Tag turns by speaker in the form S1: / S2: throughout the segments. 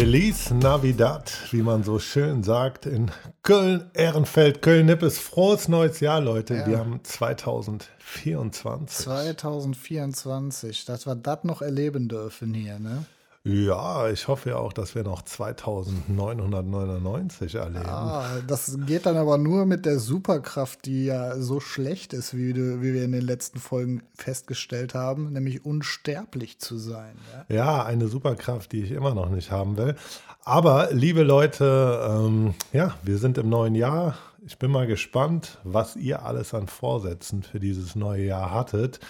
S1: Feliz Navidad, wie man so schön sagt, in Köln, Ehrenfeld, Köln-Nippes. Frohes neues Jahr, Leute.
S2: Ja.
S1: Wir haben 2024.
S2: 2024, dass wir das noch erleben dürfen hier, ne?
S1: Ja, ich hoffe ja auch, dass wir noch 2999 erleben.
S2: Ah, das geht dann aber nur mit der Superkraft, die ja so schlecht ist, wie, du, wie wir in den letzten Folgen festgestellt haben, nämlich unsterblich zu sein. Ja?
S1: Ja, eine Superkraft, die ich immer noch nicht haben will. Aber, liebe Leute, ähm, ja, wir sind im neuen Jahr. Ich bin mal gespannt, was ihr alles an Vorsätzen für dieses neue Jahr hattet.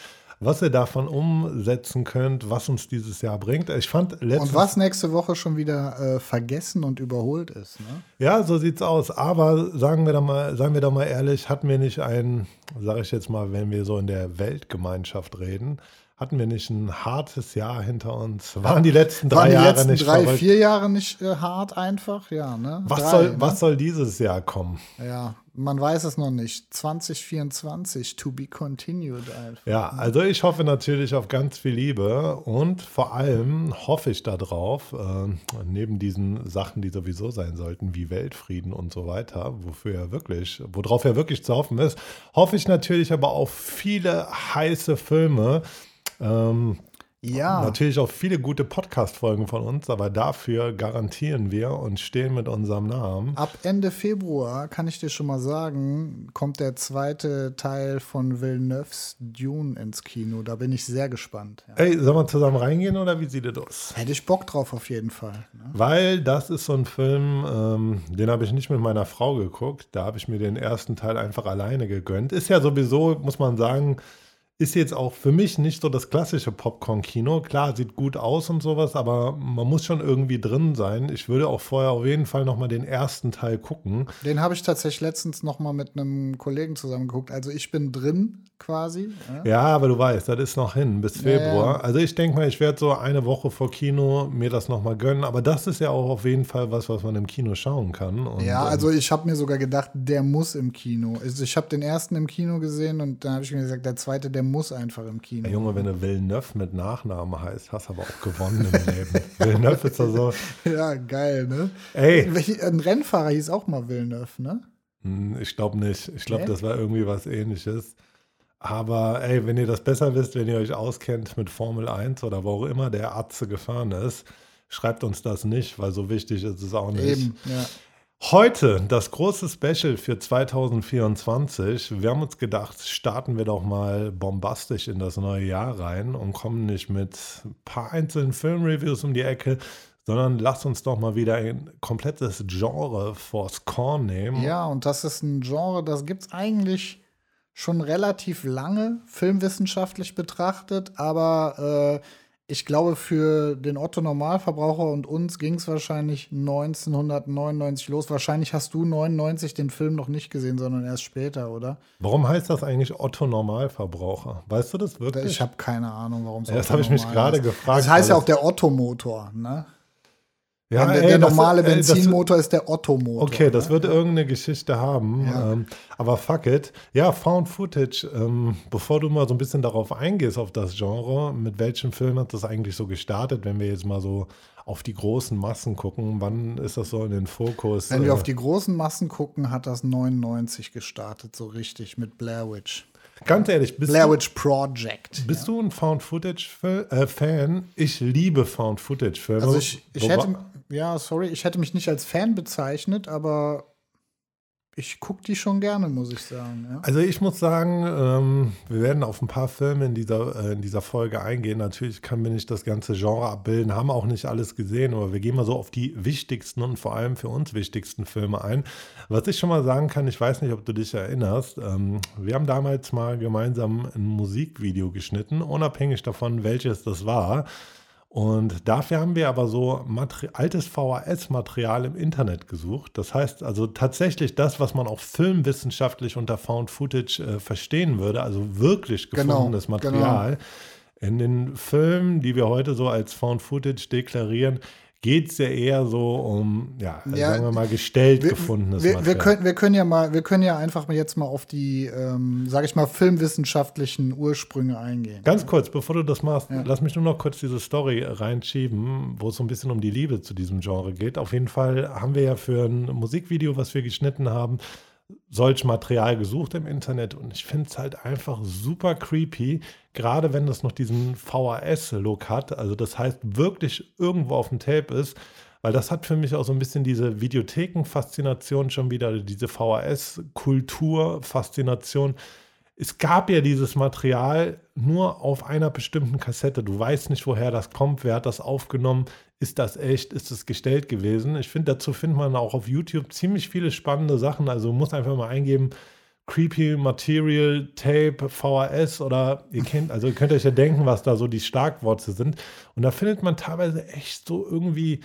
S1: Was ihr davon umsetzen könnt, was uns dieses Jahr bringt. Ich fand letztes
S2: Und was nächste Woche schon wieder äh, vergessen und überholt ist, ne?
S1: Ja, so sieht's aus. Aber sagen wir doch mal, sagen wir doch mal ehrlich, hatten wir nicht ein, sage ich jetzt mal, wenn wir so in der Weltgemeinschaft reden, hatten wir nicht ein hartes Jahr hinter uns? Waren die letzten drei
S2: Waren die
S1: Jahre
S2: letzten
S1: nicht
S2: drei,
S1: verrückt?
S2: vier Jahre nicht äh, hart einfach? Ja, ne?
S1: Was,
S2: Drei,
S1: soll,
S2: ne?
S1: was soll dieses Jahr kommen?
S2: Ja, man weiß es noch nicht. 2024, to be continued einfach.
S1: Ja, also ich hoffe natürlich auf ganz viel Liebe und vor allem hoffe ich darauf, äh, neben diesen Sachen, die sowieso sein sollten, wie Weltfrieden und so weiter, wofür ja wirklich, worauf ja wirklich zu hoffen ist, hoffe ich natürlich aber auf viele heiße Filme. Ähm,
S2: Ja,
S1: Natürlich auch viele gute Podcast-Folgen von uns, aber dafür garantieren wir und stehen mit unserem Namen.
S2: ab Ende Februar kann ich dir schon mal sagen, kommt der zweite Teil von Villeneuves Dune ins Kino. Da bin ich sehr gespannt. Ja.
S1: Ey, sollen wir zusammen reingehen oder wie sieht es aus?
S2: Hätte ich Bock drauf auf jeden Fall. Ne?
S1: Weil das ist so ein Film, ähm, den habe ich nicht mit meiner Frau geguckt. Da habe ich mir den ersten Teil einfach alleine gegönnt. Ist ja sowieso, muss man sagen, ist jetzt auch für mich nicht so das klassische Popcorn-Kino. Klar, sieht gut aus und sowas, aber man muss schon irgendwie drin sein. Ich würde auch vorher auf jeden Fall nochmal den ersten Teil gucken.
S2: Den habe ich tatsächlich letztens noch mal mit einem Kollegen zusammen geguckt. Also ich bin drin quasi. Ja?
S1: Ja, aber du weißt, das ist noch hin bis
S2: Ja,
S1: Februar.
S2: ja.
S1: Also ich denke mal, ich werde so eine Woche vor Kino mir das nochmal gönnen. Aber das ist ja auch auf jeden Fall was, was man im Kino schauen kann. Und,
S2: Ja,
S1: ähm,
S2: also ich habe mir sogar gedacht, der muss im Kino. Also ich habe den ersten im Kino gesehen und dann habe ich mir gesagt, der zweite, der muss einfach im Kino.
S1: Ey, Junge, wenn du Villeneuve mit Nachname heißt, hast du aber auch gewonnen im Leben. Villeneuve ist doch so,
S2: Ja, geil, ne?
S1: ey,
S2: Welch- Ein Rennfahrer hieß auch mal Villeneuve, ne?
S1: hm, ich glaube nicht. Ich glaube,
S2: Nee?
S1: das war irgendwie was ähnliches. Aber ey, wenn ihr das besser wisst, wenn ihr euch auskennt mit Formel 1 oder wo auch immer der Atze gefahren ist, schreibt uns das nicht, weil so wichtig ist es auch nicht.
S2: Eben, ja.
S1: Heute das große Special für 2024. Wir haben uns gedacht, starten wir doch mal bombastisch in das neue Jahr rein und kommen nicht mit ein paar einzelnen Filmreviews um die Ecke, sondern lasst uns doch mal wieder ein komplettes Genre vors Korn nehmen.
S2: Ja, und das ist ein Genre, das gibt es eigentlich schon relativ lange, filmwissenschaftlich betrachtet, aber äh, ich glaube, für den Otto Normalverbraucher und uns ging es wahrscheinlich 1999 los. Wahrscheinlich hast du 99 den Film noch nicht gesehen, sondern erst später, oder?
S1: Warum heißt das eigentlich Otto Normalverbraucher? Weißt du das wirklich?
S2: Ich habe keine Ahnung, warum es
S1: Ja, das habe ich mich gerade gefragt.
S2: Das heißt ja auch der Otto-Motor, ne?
S1: Ja,
S2: der,
S1: ey,
S2: der
S1: das-
S2: normale
S1: das-
S2: Benzinmotor ist der Otto-Motor.
S1: Okay, das
S2: ne?
S1: wird irgendeine Geschichte haben.
S2: Ja.
S1: Ähm, aber fuck it. Ja, Found Footage. Ähm, bevor du mal so ein bisschen darauf eingehst, auf das Genre, mit welchem Film hat das eigentlich so gestartet, wenn wir jetzt mal so auf die großen Massen gucken? Wann ist das so in den Fokus?
S2: Wenn wir
S1: Äh,
S2: auf die großen Massen gucken, hat das 99 gestartet, so richtig mit Blair Witch.
S1: Ganz ehrlich, bist,
S2: Blair
S1: du,
S2: Witch Project.
S1: bist du ein Found Footage-Fan? Ich liebe Found Footage-Filme.
S2: Also ich, ich hätte, ja, sorry, ich hätte mich nicht als Fan bezeichnet, aber ich gucke die schon gerne, muss ich sagen. Ja.
S1: Also ich muss sagen, ähm, wir werden auf ein paar Filme in dieser, äh, in dieser Folge eingehen. Natürlich können wir nicht das ganze Genre abbilden, haben auch nicht alles gesehen, aber wir gehen mal so auf die wichtigsten und vor allem für uns wichtigsten Filme ein. Was ich schon mal sagen kann, ich weiß nicht, ob du dich erinnerst, ähm, wir haben damals mal gemeinsam ein Musikvideo geschnitten, unabhängig davon, welches das war. Und dafür haben wir aber so Materi altes VHS-Material im Internet gesucht. Das heißt also tatsächlich das, was man auch filmwissenschaftlich unter Found Footage äh, verstehen würde, also wirklich
S2: Genau,
S1: gefundenes Material. In den Filmen, die wir heute so als Found Footage deklarieren, geht es ja eher so um, ja,
S2: Ja,
S1: sagen wir mal, gestellt
S2: Wir,
S1: gefundenes
S2: wir, wir, können, wir können ja mal, wir können ja einfach mal jetzt mal auf die, ähm, sage ich mal, filmwissenschaftlichen Ursprünge eingehen.
S1: Ganz kurz, bevor du das machst,
S2: Ja.
S1: lass mich nur noch kurz diese Story reinschieben, wo es so ein bisschen um die Liebe zu diesem Genre geht. Auf jeden Fall haben wir ja für ein Musikvideo, was wir geschnitten haben, solch Material gesucht im Internet und ich finde es halt einfach super creepy, gerade wenn das noch diesen VHS-Look hat, also das heißt wirklich irgendwo auf dem Tape ist, weil das hat für mich auch so ein bisschen diese Videotheken-Faszination schon wieder, diese VHS-Kultur-Faszination. Es gab ja dieses Material nur auf einer bestimmten Kassette. Du weißt nicht, woher das kommt, wer hat das aufgenommen, ist das echt, ist es gestellt gewesen. Ich finde, dazu findet man auch auf YouTube ziemlich viele spannende Sachen. Also du musst einfach mal eingeben, Creepy Material, Tape, VHS oder ihr kennt, also ihr könnt euch ja denken, was da so die Schlagworte sind. Und da findet man teilweise echt so irgendwie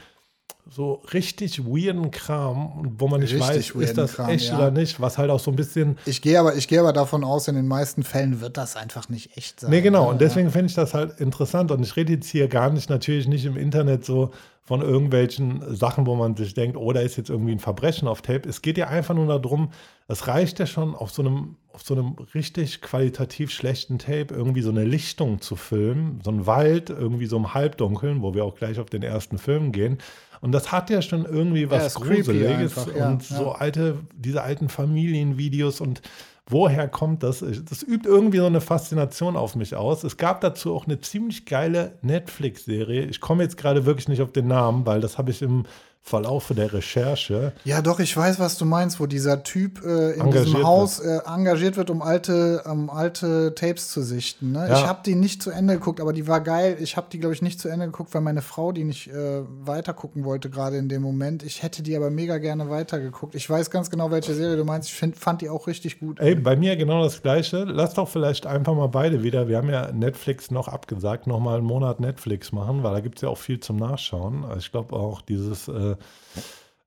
S1: so richtig weirden Kram, wo man nicht
S2: Richtig
S1: weiß, ist das
S2: Kram,
S1: echt
S2: ja.
S1: oder nicht, was halt auch so ein bisschen
S2: Ich gehe aber, ich gehe aber davon aus, in den meisten Fällen wird das einfach nicht echt sein.
S1: Nee, genau.
S2: ne?
S1: Und deswegen finde ich das halt interessant. Und ich rede jetzt hier gar nicht, natürlich nicht im Internet so von irgendwelchen Sachen, wo man sich denkt, oh, da ist jetzt irgendwie ein Verbrechen auf Tape. Es geht ja einfach nur darum, es reicht ja schon auf so einem, auf so einem richtig qualitativ schlechten Tape irgendwie so eine Lichtung zu filmen, so ein Wald, irgendwie so im Halbdunkeln, wo wir auch gleich auf den ersten Film gehen. Und das hat ja schon irgendwie was
S2: creepy
S1: Gruseliges
S2: einfach, ja,
S1: und
S2: ja.
S1: so alte, diese alten Familienvideos und woher kommt das? Das übt irgendwie so eine Faszination auf mich aus. Es gab dazu auch eine ziemlich geile Netflix-Serie. Ich komme jetzt gerade wirklich nicht auf den Namen, weil das habe ich im Verlaufe der Recherche.
S2: Ja, doch, ich weiß, was du meinst, wo dieser Typ äh, in
S1: Engagiert
S2: diesem Haus äh, engagiert wird, um alte, um alte Tapes zu sichten. Ne?
S1: Ja.
S2: Ich habe die nicht zu Ende geguckt, aber die war geil. Ich habe die, glaube ich, nicht zu Ende geguckt, weil meine Frau die nicht äh, weiter gucken wollte, gerade in dem Moment. Ich hätte die aber mega gerne weitergeguckt. Ich weiß ganz genau, welche Serie du meinst. Ich find, fand die auch richtig gut.
S1: Ey, bei mir genau das Gleiche. Lass doch vielleicht einfach mal beide wieder. Wir haben ja Netflix noch abgesagt, nochmal einen Monat Netflix machen, weil da gibt es ja auch viel zum Nachschauen. Also ich glaube auch dieses, äh,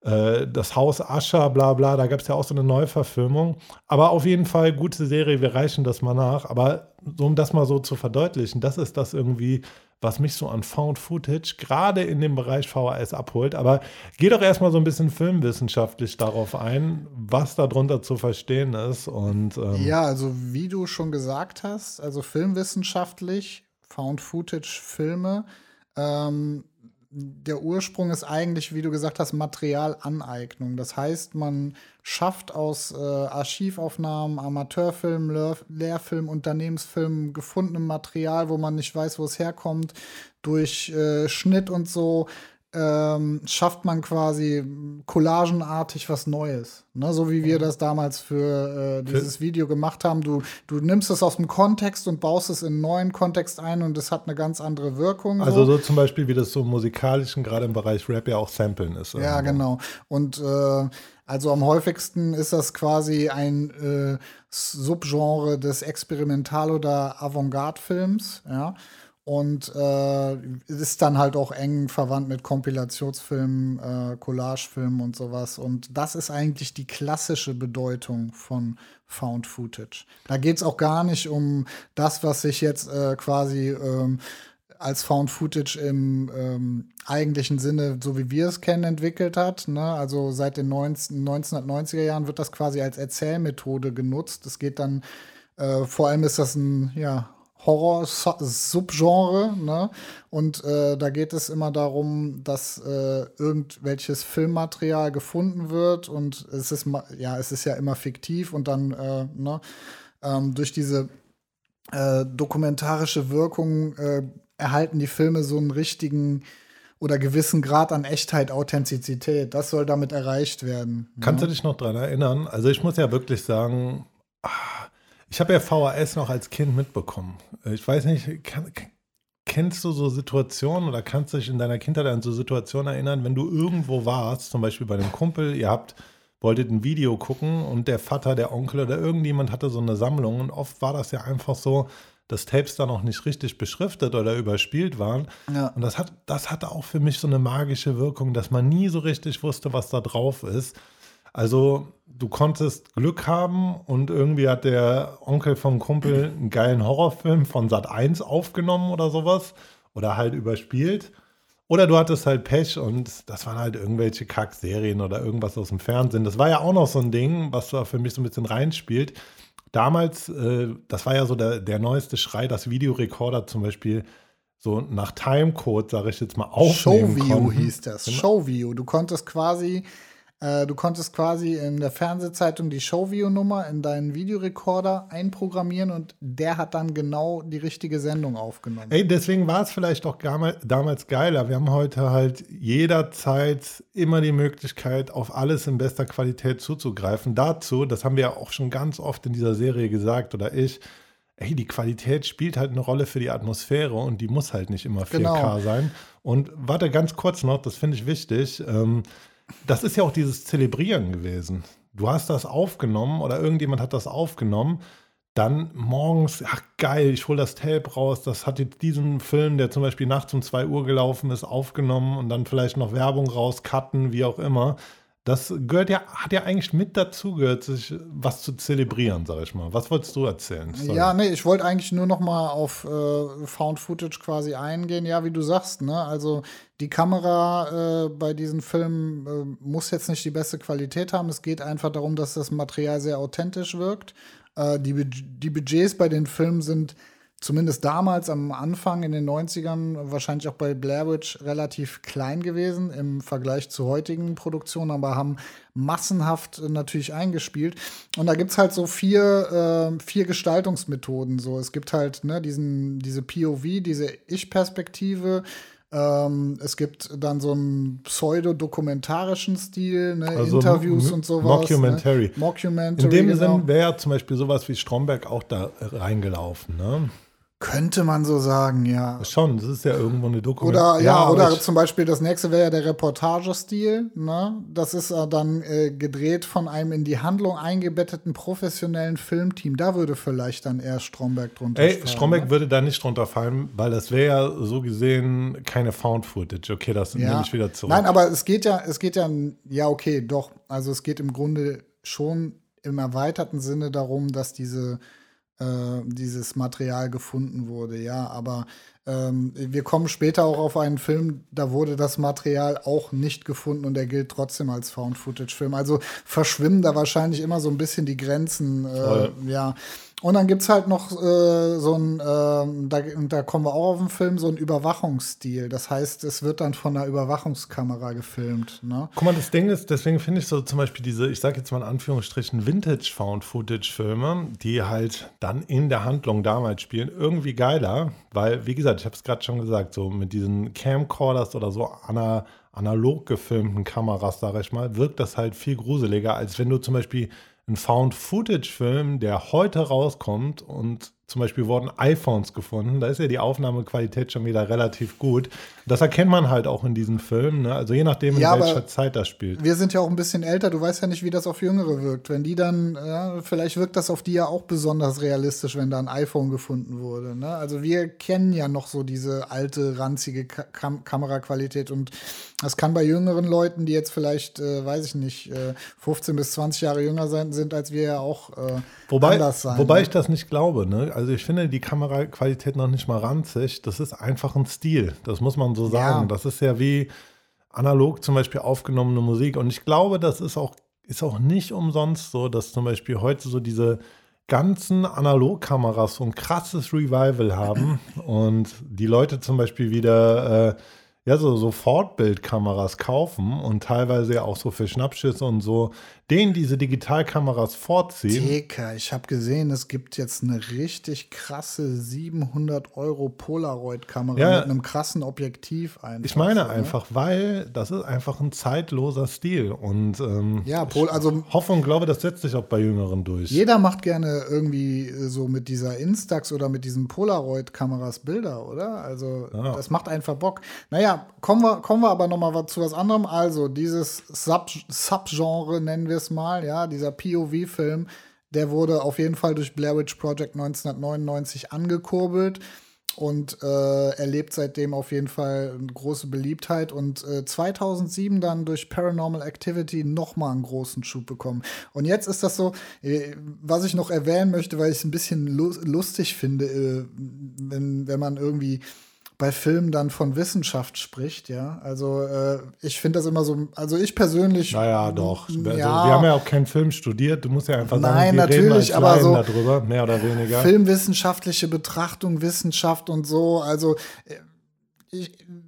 S1: äh, das Haus Ascher, bla bla, da gab es ja auch so eine Neuverfilmung. Aber auf jeden Fall gute Serie, wir reichen das mal nach. Aber um das mal so zu verdeutlichen, das ist das irgendwie, was mich so an Found Footage gerade in dem Bereich VHS abholt. Aber geh doch erstmal so ein bisschen filmwissenschaftlich darauf ein, was darunter zu verstehen ist. Und ähm,
S2: Ja, also wie du schon gesagt hast, also filmwissenschaftlich, Found-Footage-Filme, ähm, der Ursprung ist eigentlich, wie du gesagt hast, Materialaneignung. Das heißt, man schafft aus äh, Archivaufnahmen, Amateurfilmen, Lehr Lehrfilmen, Unternehmensfilmen gefundenem Material, wo man nicht weiß, wo es herkommt, durch äh, Schnitt und so, ähm, schafft man quasi collagenartig was Neues. Ne? So wie wir das damals für äh, dieses Video gemacht haben. Du, du nimmst es aus dem Kontext und baust es in einen neuen Kontext ein und es hat eine ganz andere Wirkung.
S1: Also so zum Beispiel, wie das so im musikalischen, gerade im Bereich Rap ja auch Samplen ist.
S2: Ja,
S1: irgendwo.
S2: genau. Und äh, also am häufigsten ist das quasi ein äh, Subgenre des Experimental- oder Avantgarde-Films, ja. Und äh, ist dann halt auch eng verwandt mit Kompilationsfilmen, äh, Collagefilmen und sowas. Und das ist eigentlich die klassische Bedeutung von Found Footage. Da geht es auch gar nicht um das, was sich jetzt äh, quasi ähm, als Found Footage im ähm, eigentlichen Sinne, so wie wir es kennen, entwickelt hat. Ne? Also seit den 19, 1990er Jahren wird das quasi als Erzählmethode genutzt. Es geht dann, äh, vor allem ist das ein ja, Horror-Subgenre. Ne? Und äh, da geht es immer darum, dass äh, irgendwelches Filmmaterial gefunden wird und es ist, ja, es ist ja immer fiktiv und dann äh, ne? ähm, durch diese äh, dokumentarische Wirkung äh, erhalten die Filme so einen richtigen oder gewissen Grad an Echtheit, Authentizität. Das soll damit erreicht werden.
S1: Kannst du dich noch dran erinnern? Also ich muss ja wirklich sagen, ah, ich habe ja VHS noch als Kind mitbekommen. Ich weiß nicht, kann, kennst du so Situationen oder kannst du dich in deiner Kindheit an so Situationen erinnern, wenn du irgendwo warst, zum Beispiel bei einem Kumpel, ihr habt, wolltet ein Video gucken und der Vater, der Onkel oder irgendjemand hatte so eine Sammlung und oft war das ja einfach so, dass Tapes da noch nicht richtig beschriftet oder überspielt waren.
S2: Ja.
S1: Und das hat, das hatte auch für mich so eine magische Wirkung, dass man nie so richtig wusste, was da drauf ist. Also du konntest Glück haben und irgendwie hat der Onkel vom Kumpel einen geilen Horrorfilm von Sat 1 aufgenommen oder sowas oder halt überspielt. Oder du hattest halt Pech und das waren halt irgendwelche Kack-Serien oder irgendwas aus dem Fernsehen. Das war ja auch noch so ein Ding, was da für mich so ein bisschen reinspielt. Damals, äh, das war ja so der, der neueste Schrei, dass Videorekorder zum Beispiel so nach Timecode, sage ich jetzt mal, aufnehmen
S2: Showview
S1: konnten.
S2: hieß das. Showview. Du konntest quasi, äh, du konntest quasi in der Fernsehzeitung die Showview-Nummer in deinen Videorekorder einprogrammieren und der hat dann genau die richtige Sendung aufgenommen.
S1: Ey, deswegen war es vielleicht auch damals geiler. Wir haben heute halt jederzeit immer die Möglichkeit, auf alles in bester Qualität zuzugreifen. Dazu, das haben wir ja auch schon ganz oft in dieser Serie gesagt oder ich, ey, die Qualität spielt halt eine Rolle für die Atmosphäre und die muss halt nicht immer 4K
S2: Genau.
S1: sein. Und warte ganz kurz noch, das finde ich wichtig. Ähm, das ist ja auch dieses Zelebrieren gewesen. Du hast das aufgenommen oder irgendjemand hat das aufgenommen. Dann morgens, ach geil, ich hole das Tape raus. Das hat jetzt diesen Film, der zum Beispiel nachts um 2 Uhr gelaufen ist, aufgenommen und dann vielleicht noch Werbung rauscutten, wie auch immer. Das gehört ja, hat ja eigentlich mit dazu gehört, sich was zu zelebrieren, sag ich mal. Was wolltest du erzählen? Sorry.
S2: Ja, nee, ich wollte eigentlich nur noch mal auf äh, Found Footage quasi eingehen. Ja, wie du sagst, ne? Also die Kamera äh, bei diesen Filmen äh, muss jetzt nicht die beste Qualität haben. Es geht einfach darum, dass das Material sehr authentisch wirkt. Äh, die, die Budgets bei den Filmen sind zumindest damals am Anfang in den 90ern, wahrscheinlich auch bei Blair Witch, relativ klein gewesen im Vergleich zu heutigen Produktionen, aber haben massenhaft natürlich eingespielt. Und da gibt es halt so vier, äh, vier Gestaltungsmethoden. So. Es gibt halt ne, diesen, diese POV, diese Ich-Perspektive. Ähm, es gibt dann so einen pseudo-dokumentarischen Stil, ne,
S1: Also
S2: Interviews und sowas.
S1: Mockumentary.
S2: Ne? Mockumentary.
S1: In dem
S2: genau.
S1: Sinn wäre ja zum Beispiel sowas wie Stromberg auch da reingelaufen, ne?
S2: Könnte man so sagen, ja.
S1: Schon, das ist ja irgendwo eine Dokumentation.
S2: Oder ja, oder
S1: ich,
S2: zum Beispiel das nächste wäre ja der Reportagestil. Ne? Das ist äh, dann äh, gedreht von einem in die Handlung eingebetteten professionellen Filmteam. Da würde vielleicht dann eher Stromberg drunter
S1: Ey,
S2: fallen,
S1: Stromberg
S2: ne?
S1: würde da nicht drunter fallen, weil das wäre ja so gesehen keine Found Footage. Okay, das nehme ich wieder zurück.
S2: Nein, aber es geht ja, es geht ja, ja, okay, doch. Also es geht im Grunde schon im erweiterten Sinne darum, dass diese, äh, dieses Material gefunden wurde, ja. Aber ähm, wir kommen später auch auf einen Film, da wurde das Material auch nicht gefunden und der gilt trotzdem als Found-Footage-Film. Also verschwimmen da wahrscheinlich immer so ein bisschen die Grenzen, äh, ja. Und dann gibt es halt noch äh, so ein, ähm, da, da kommen wir auch auf den Film, so ein Überwachungsstil. Das heißt, es wird dann von einer Überwachungskamera gefilmt. Ne?
S1: Guck mal, das Ding ist, deswegen finde ich so zum Beispiel diese, ich sage jetzt mal in Anführungsstrichen, Vintage-Found-Footage-Filme, die halt dann in der Handlung damals spielen, irgendwie geiler, weil, wie gesagt, ich habe es gerade schon gesagt, so mit diesen Camcorders oder so ana, analog gefilmten Kameras, sage ich mal, wirkt das halt viel gruseliger, als wenn du zum Beispiel einen Found-Footage-Film, der heute rauskommt und zum Beispiel wurden iPhones gefunden, da ist ja die Aufnahmequalität schon wieder relativ gut. Das erkennt man halt auch in diesen Filmen, ne? also je nachdem, in
S2: Ja,
S1: welcher Zeit das spielt.
S2: Wir sind ja auch ein bisschen älter, du weißt ja nicht, wie das auf Jüngere wirkt. Wenn die dann, ja, vielleicht wirkt das auf die ja auch besonders realistisch, wenn da ein iPhone gefunden wurde. Ne? Also wir kennen ja noch so diese alte, ranzige Ka Kam Kameraqualität und das kann bei jüngeren Leuten, die jetzt vielleicht, äh, weiß ich nicht, äh, 15 bis 20 Jahre jünger sein, sind als wir ja auch äh,
S1: Wobei,
S2: anders sein.
S1: wobei
S2: ne?
S1: ich das nicht glaube. Ne? Also ich finde die Kameraqualität noch nicht mal ranzig. Das ist einfach ein Stil. Das muss man so sagen.
S2: Ja.
S1: Das ist ja wie analog zum Beispiel aufgenommene Musik. Und ich glaube, das ist auch, ist auch nicht umsonst so, dass zum Beispiel heute so diese ganzen Analogkameras so ein krasses Revival haben und die Leute zum Beispiel wieder äh, ja, so, so Fortbildkameras kaufen und teilweise ja auch so für Schnappschüsse und so, denen diese Digitalkameras vorziehen.
S2: Theka, ich habe gesehen, es gibt jetzt eine richtig krasse 700 Euro Polaroid-Kamera
S1: Ja.
S2: mit einem krassen Objektiv einfach.
S1: Ich meine
S2: so, ne?
S1: einfach, weil das ist einfach ein zeitloser Stil und ähm,
S2: Ja, Pol, also
S1: ich hoffe und glaube, das setzt sich auch bei Jüngeren durch.
S2: jeder macht gerne irgendwie äh, so mit dieser Instax oder mit diesen Polaroid-Kameras Bilder, oder? Also
S1: Ja.
S2: das macht einfach Bock. Naja, kommen wir, kommen wir aber noch mal zu was anderem. Also dieses Sub- Subgenre nennen wir es mal, ja, dieser POV-Film, der wurde auf jeden Fall durch Blair Witch Project 1999 angekurbelt und äh, erlebt seitdem auf jeden Fall eine große Beliebtheit und äh, 2007 dann durch Paranormal Activity noch mal einen großen Schub bekommen. Und jetzt ist das so, äh, was ich noch erwähnen möchte, weil ich es ein bisschen lu lustig finde, äh, wenn, wenn man irgendwie bei Filmen dann von Wissenschaft spricht, ja. Also äh, ich finde das immer so, also ich persönlich.
S1: Naja, doch.
S2: Ja,
S1: also, wir haben ja auch keinen Film studiert. Du musst ja einfach sagen,
S2: Nein,
S1: wir reden
S2: natürlich,
S1: als
S2: aber
S1: Laien
S2: so
S1: darüber, mehr oder weniger.
S2: Filmwissenschaftliche Betrachtung, Wissenschaft und so. Also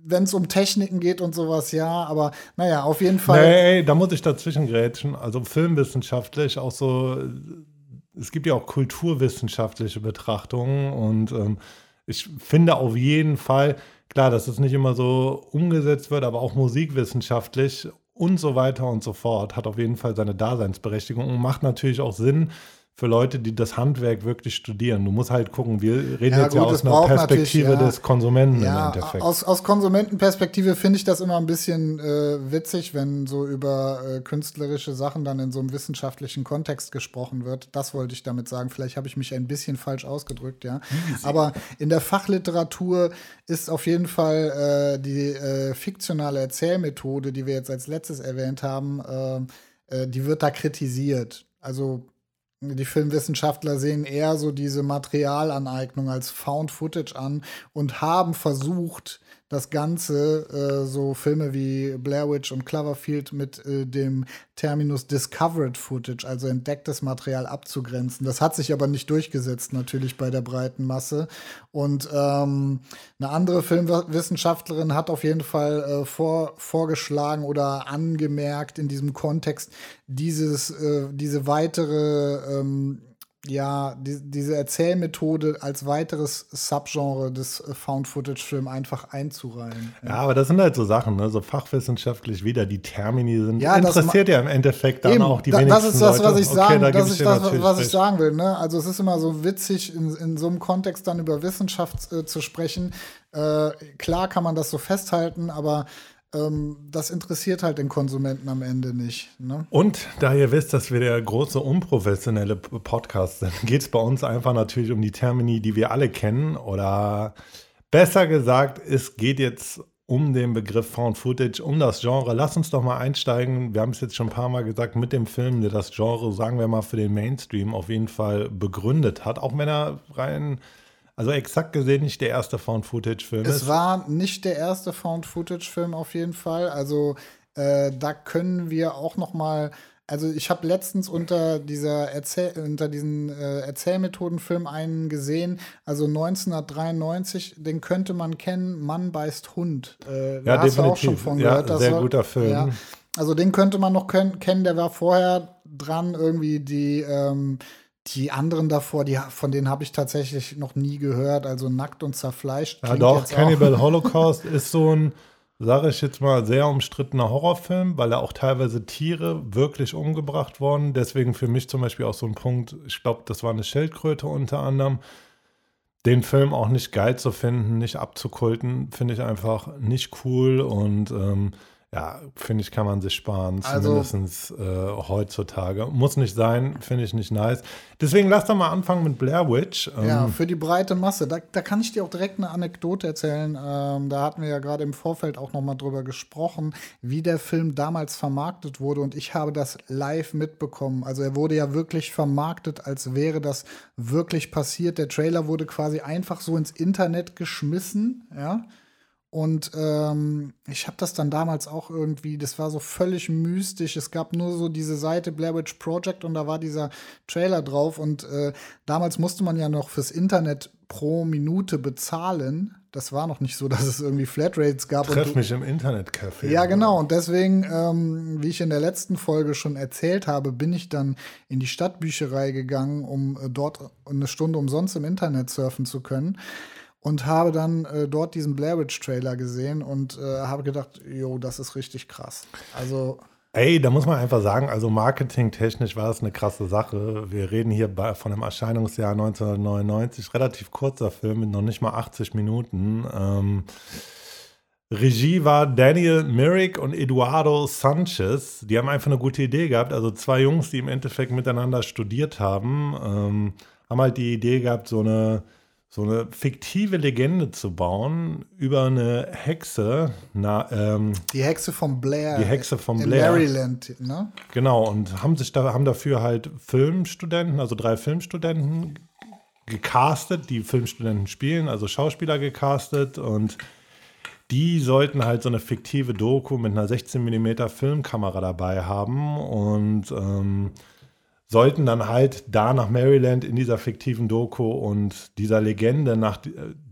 S2: wenn es um Techniken geht und sowas, ja, aber naja, auf jeden Fall.
S1: Nee, da muss ich dazwischen grätschen. Also filmwissenschaftlich auch so, es gibt ja auch kulturwissenschaftliche Betrachtungen und ähm, ich finde auf jeden Fall, klar, dass es nicht immer so umgesetzt wird, aber auch musikwissenschaftlich und so weiter und so fort hat auf jeden Fall seine Daseinsberechtigung und macht natürlich auch Sinn, für Leute, die das Handwerk wirklich studieren. Du musst halt gucken, wir reden
S2: Ja,
S1: jetzt ja
S2: gut,
S1: aus
S2: es
S1: einer Perspektive
S2: ja.
S1: des Konsumenten
S2: Ja,
S1: im Endeffekt.
S2: aus, aus Konsumentenperspektive finde ich das immer ein bisschen äh, witzig, wenn so über äh, künstlerische Sachen dann in so einem wissenschaftlichen Kontext gesprochen wird. Das wollte ich damit sagen. Vielleicht habe ich mich ein bisschen falsch ausgedrückt, ja. Aber in der Fachliteratur ist auf jeden Fall äh, die äh, fiktionale Erzählmethode, die wir jetzt als letztes erwähnt haben, äh, äh, die wird da kritisiert. Also die Filmwissenschaftler sehen eher so diese Materialaneignung als Found Footage an und haben versucht, das Ganze, äh, so Filme wie Blair Witch und Cloverfield mit äh, dem Terminus Discovered Footage, also entdecktes Material abzugrenzen. Das hat sich aber nicht durchgesetzt, natürlich bei der breiten Masse. Und ähm, eine andere Filmwissenschaftlerin hat auf jeden Fall äh, vor, vorgeschlagen oder angemerkt in diesem Kontext, dieses, äh, diese weitere ähm, ja, die, diese Erzählmethode als weiteres Subgenre des äh, Found-Footage-Film einfach einzureihen.
S1: Ja, aber das sind halt so Sachen, ne? so fachwissenschaftlich wieder die Termini sind.
S2: Ja, das
S1: interessiert ja im Endeffekt dann
S2: Eben,
S1: auch die
S2: da,
S1: wenigsten
S2: das ist das, was
S1: Leute.
S2: ich sagen,
S1: da
S2: das ist das, was ich
S1: recht.
S2: sagen will. Ne? Also es ist immer so witzig, in, in so einem Kontext dann über Wissenschaft äh, zu sprechen. Äh, klar kann man das so festhalten, aber das interessiert halt den Konsumenten am Ende nicht. Ne?
S1: Und da ihr wisst, dass wir der große unprofessionelle Podcast sind, geht es bei uns einfach natürlich um die Termini, die wir alle kennen. Oder besser gesagt, es geht jetzt um den Begriff Found Footage, um das Genre. Lass uns doch mal einsteigen. Wir haben es jetzt schon ein paar Mal gesagt, mit dem Film, der das Genre, sagen wir mal, für den Mainstream auf jeden Fall begründet hat. Auch wenn er rein, also exakt gesehen nicht der erste Found Footage-Film
S2: Es
S1: ist.
S2: war nicht der erste Found-Footage-Film auf jeden Fall. Also äh, da können wir auch noch mal also ich habe letztens unter dieser Erzähl unter diesen äh, Erzählmethodenfilm einen gesehen, also 1993, den könnte man kennen, Mann beißt Hund. Äh, da
S1: Ja,
S2: hast du auch
S1: definitiv.
S2: schon von
S1: Ja,
S2: gehört. Das
S1: sehr
S2: soll-
S1: guter Film.
S2: Ja, also den könnte man noch kennen, der war vorher dran, irgendwie die ähm, die anderen davor, die, von denen habe ich tatsächlich noch nie gehört. Also nackt und zerfleischt.
S1: Ja, doch,
S2: jetzt auch-
S1: Cannibal Holocaust ist so ein, sage ich jetzt mal, sehr umstrittener Horrorfilm, weil da auch teilweise Tiere wirklich umgebracht wurden. Deswegen für mich zum Beispiel auch so ein Punkt, ich glaube, das war eine Schildkröte unter anderem. Den Film auch nicht geil zu finden, nicht abzukulten, finde ich einfach nicht cool und ähm, ja, finde ich, kann man sich sparen,
S2: Also-
S1: zumindest äh, heutzutage. Muss nicht sein, finde ich nicht nice. Deswegen lass doch mal anfangen mit Blair Witch. Ähm,
S2: Ja, für die breite Masse. Da, da kann ich dir auch direkt eine Anekdote erzählen. Ähm, da hatten wir ja gerade im Vorfeld auch noch mal drüber gesprochen, wie der Film damals vermarktet wurde. Und ich habe das live mitbekommen. Also er wurde ja wirklich vermarktet, als wäre das wirklich passiert. Der Trailer wurde quasi einfach so ins Internet geschmissen, ja. Und ähm, ich habe das dann damals auch irgendwie, das war so völlig mystisch. Es gab nur so diese Seite Blair Witch Project und da war dieser Trailer drauf. Und äh, damals musste man ja noch fürs Internet pro Minute bezahlen. Das war noch nicht so, dass es irgendwie Flatrates gab.
S1: Treff mich im Internetcafé.
S2: ja, genau. Und deswegen, ähm, wie ich in der letzten Folge schon erzählt habe, bin ich dann in die Stadtbücherei gegangen, um äh, dort eine Stunde umsonst im Internet surfen zu können. Und habe dann äh, dort diesen Blair Witch Trailer gesehen und äh, habe gedacht, jo, das ist richtig krass. Also,
S1: Ey, da muss man einfach sagen, also marketingtechnisch war das eine krasse Sache. Wir reden hier bei, von einem Erscheinungsjahr 1999, relativ kurzer Film mit noch nicht mal 80 Minuten. Ähm, Regie war Daniel Myrick und Eduardo Sanchez. Die haben einfach eine gute Idee gehabt. Also zwei Jungs, die im Endeffekt miteinander studiert haben, ähm, haben halt die Idee gehabt, so eine, so eine fiktive Legende zu bauen über eine Hexe. Na, ähm,
S2: die Hexe von Blair.
S1: Die Hexe von
S2: in
S1: Blair.
S2: Maryland, ne?
S1: Genau, und haben sich da, haben dafür halt Filmstudenten, also drei Filmstudenten gecastet, die Filmstudenten spielen, also Schauspieler gecastet und die sollten halt so eine fiktive Doku mit einer 16 mm Filmkamera dabei haben und ähm, sollten dann halt da nach Maryland in dieser fiktiven Doku und dieser Legende nach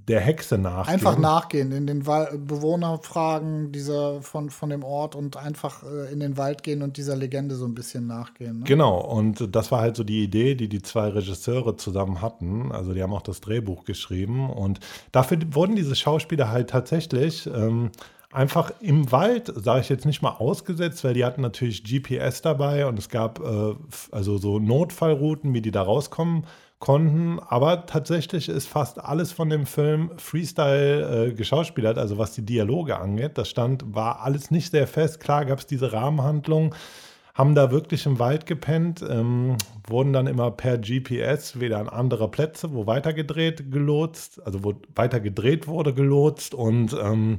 S1: der Hexe nachgehen.
S2: Einfach nachgehen, in den Wal Bewohner fragen dieser von, von dem Ort und einfach äh, in den Wald gehen und dieser Legende so ein bisschen nachgehen. Ne?
S1: Genau, und das war halt so die Idee, die die zwei Regisseure zusammen hatten. Also die haben auch das Drehbuch geschrieben und dafür wurden diese Schauspieler halt tatsächlich ähm, einfach im Wald, sage ich jetzt nicht mal ausgesetzt, weil die hatten natürlich GPS dabei und es gab äh, also so Notfallrouten, wie die da rauskommen konnten. Aber tatsächlich ist fast alles von dem Film Freestyle äh, geschauspielert, also was die Dialoge angeht. Das stand, war alles nicht sehr fest. Klar gab es diese Rahmenhandlung haben da wirklich im Wald gepennt, ähm, wurden dann immer per GPS wieder an andere Plätze, wo weitergedreht gelotst, also wo weiter gedreht wurde, gelotst und ähm,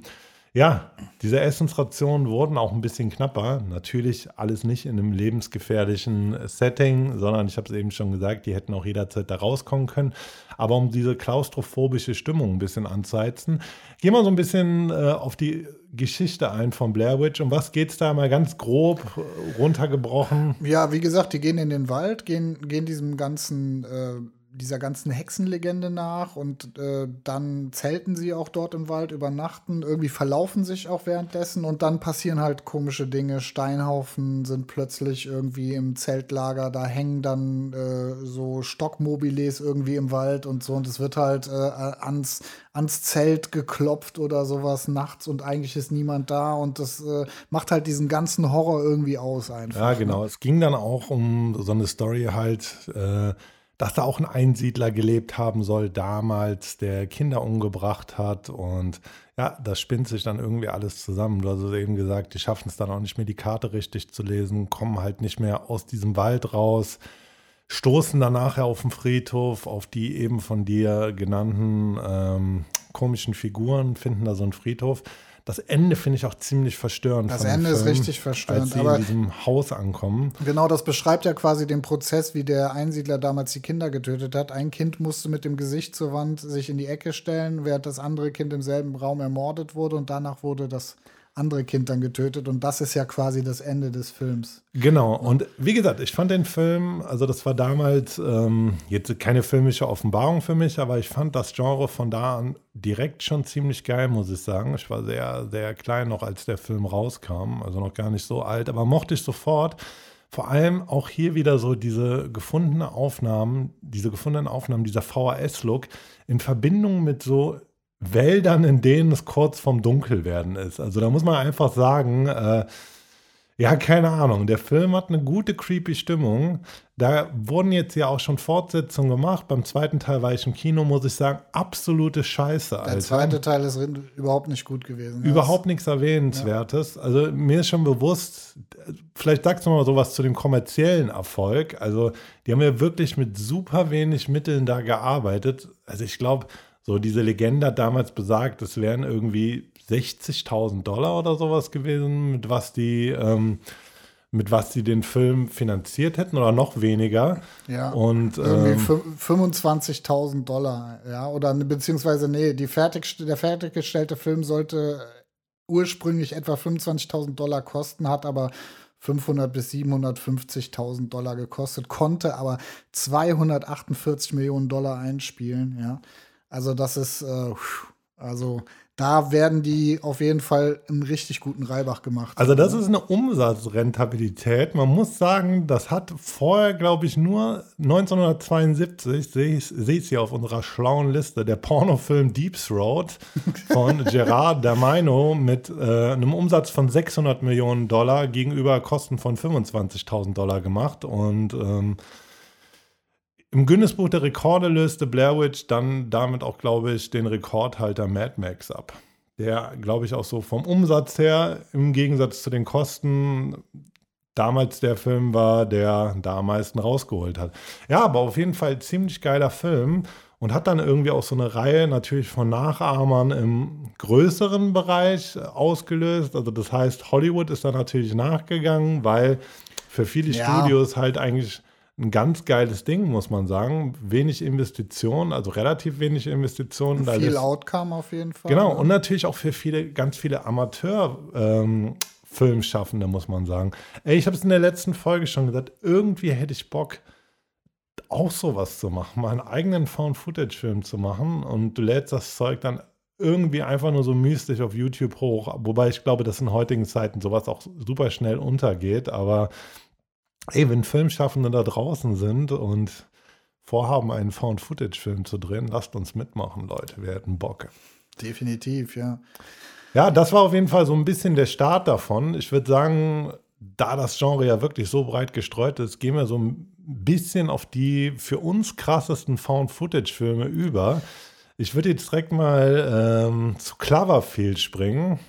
S1: ja, diese Essensrationen wurden auch ein bisschen knapper. Natürlich alles nicht in einem lebensgefährlichen Setting, sondern ich habe es eben schon gesagt, die hätten auch jederzeit da rauskommen können. Aber um diese klaustrophobische Stimmung ein bisschen anzuheizen, gehen wir so ein bisschen äh, auf die Geschichte ein von Blair Witch. Um was geht es da mal ganz grob runtergebrochen?
S2: Ja, wie gesagt, die gehen in den Wald, gehen, gehen diesem ganzen äh dieser ganzen Hexenlegende nach und äh, dann zelten sie auch dort im Wald, übernachten, irgendwie verlaufen sich auch währenddessen und dann passieren halt komische Dinge. Steinhaufen sind plötzlich irgendwie im Zeltlager, da hängen dann äh, so Stockmobiles irgendwie im Wald und so und es wird halt äh, ans, ans Zelt geklopft oder sowas nachts und eigentlich ist niemand da und das äh, macht halt diesen ganzen Horror irgendwie aus einfach.
S1: Ja, genau. Es ging dann auch um so eine Story halt äh, dass da auch ein Einsiedler gelebt haben soll damals, der Kinder umgebracht hat. Und ja, das spinnt sich dann irgendwie alles zusammen. Du hast eben gesagt, die schaffen es dann auch nicht mehr, die Karte richtig zu lesen, kommen halt nicht mehr aus diesem Wald raus, stoßen dann nachher auf den Friedhof, auf die eben von dir genannten ähm, komischen Figuren, finden da so einen Friedhof das Ende finde ich auch ziemlich verstörend.
S2: Das Ende ist richtig verstörend. Als
S1: sie aber in diesem Haus ankommen.
S2: Genau, das beschreibt ja quasi den Prozess, wie der Einsiedler damals die Kinder getötet hat. Ein Kind musste mit dem Gesicht zur Wand sich in die Ecke stellen, während das andere Kind im selben Raum ermordet wurde und danach wurde das andere Kind dann getötet und das ist ja quasi das Ende des Films.
S1: Genau, und wie gesagt, ich fand den Film, also das war damals ähm, jetzt keine filmische Offenbarung für mich, aber ich fand das Genre von da an direkt schon ziemlich geil, muss ich sagen. Ich war sehr, sehr klein noch, als der Film rauskam, also noch gar nicht so alt, aber mochte ich sofort. Vor allem auch hier wieder so diese gefundenen Aufnahmen, diese gefundenen Aufnahmen, dieser VHS-Look in Verbindung mit so Wäldern, in denen es kurz vorm Dunkelwerden ist. Also da muss man einfach sagen, äh, ja, keine Ahnung. Der Film hat eine gute, creepy Stimmung. Da wurden jetzt ja auch schon Fortsetzungen gemacht. Beim zweiten Teil war ich im Kino, muss ich sagen, absolute Scheiße.
S2: Der Alter. zweite Teil ist überhaupt nicht gut gewesen.
S1: Überhaupt nichts Erwähnenswertes. Ja. Also mir ist schon bewusst, vielleicht sagst du mal sowas zu dem kommerziellen Erfolg. Also die haben ja wirklich mit super wenig Mitteln da gearbeitet. Also ich glaube, so, diese Legende hat damals besagt, es wären irgendwie 60.000 Dollar oder sowas gewesen, mit was die, ähm, mit was sie den Film finanziert hätten oder noch weniger.
S2: Ja.
S1: Und
S2: irgendwie ähm, 25.000 Dollar, ja, oder beziehungsweise nee, die fertig, der fertiggestellte Film sollte ursprünglich etwa 25.000 Dollar kosten, hat aber 500 bis 750.000 Dollar gekostet, konnte aber 248 Millionen Dollar einspielen, ja. Also das ist, äh, also da werden die auf jeden Fall einen richtig guten Reibach gemacht.
S1: Also das ist eine Umsatzrentabilität. Man muss sagen, das hat vorher, glaube ich, nur 1972, sehe ich es hier auf unserer schlauen Liste, der Pornofilm Deep Throat von Gerard D'Amaino mit äh, einem Umsatz von 600 Millionen Dollar gegenüber Kosten von 25.000 Dollar gemacht. Und ähm, im Guinness-Buch der Rekorde löste Blair Witch dann damit auch, glaube ich, den Rekordhalter Mad Max ab. Der, glaube ich, auch so vom Umsatz her, im Gegensatz zu den Kosten, damals der Film war, der da am meisten rausgeholt hat. Ja, aber auf jeden Fall ziemlich geiler Film und hat dann irgendwie auch so eine Reihe natürlich von Nachahmern im größeren Bereich ausgelöst. Also das heißt, Hollywood ist da natürlich nachgegangen, weil für viele ja. Studios halt eigentlich ein ganz geiles Ding, muss man sagen. Wenig Investitionen, also relativ wenig Investitionen.
S2: Viel Outcome auf jeden Fall.
S1: Genau, ne? und natürlich auch für viele, ganz viele Amateur-Filmschaffende, ähm, muss man sagen. Ey, ich habe es in der letzten Folge schon gesagt, irgendwie hätte ich Bock, auch sowas zu machen, mal einen eigenen Found-Footage-Film zu machen und du lädst das Zeug dann irgendwie einfach nur so mystisch auf YouTube hoch, wobei ich glaube, dass in heutigen Zeiten sowas auch super schnell untergeht, aber ey, wenn Filmschaffende da draußen sind und vorhaben, einen Found-Footage-Film zu drehen, lasst uns mitmachen, Leute. Wir hätten Bock.
S2: Definitiv, ja.
S1: Ja, das war auf jeden Fall so ein bisschen der Start davon. Ich würde sagen, da das Genre ja wirklich so breit gestreut ist, gehen wir so ein bisschen auf die für uns krassesten Found-Footage-Filme über. Ich würde jetzt direkt mal ähm, zu Cloverfield springen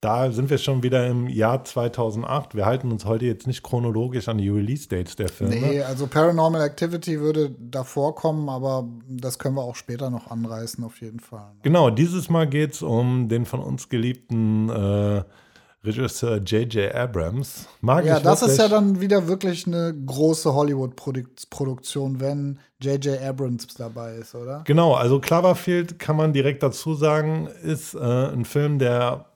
S1: da sind wir schon wieder im Jahr 2008. Wir halten uns heute jetzt nicht chronologisch an die Release-Dates der Filme.
S2: Nee, also Paranormal Activity würde davor kommen, aber das können wir auch später noch anreißen, auf jeden Fall.
S1: Genau, dieses Mal geht es um den von uns geliebten äh, Regisseur J.J. Abrams.
S2: Mag ja, das ist ja dann wieder wirklich eine große Hollywood-Produktion, wenn J.J. Abrams dabei ist, oder?
S1: Genau, also Cloverfield kann man direkt dazu sagen, ist äh, ein Film, der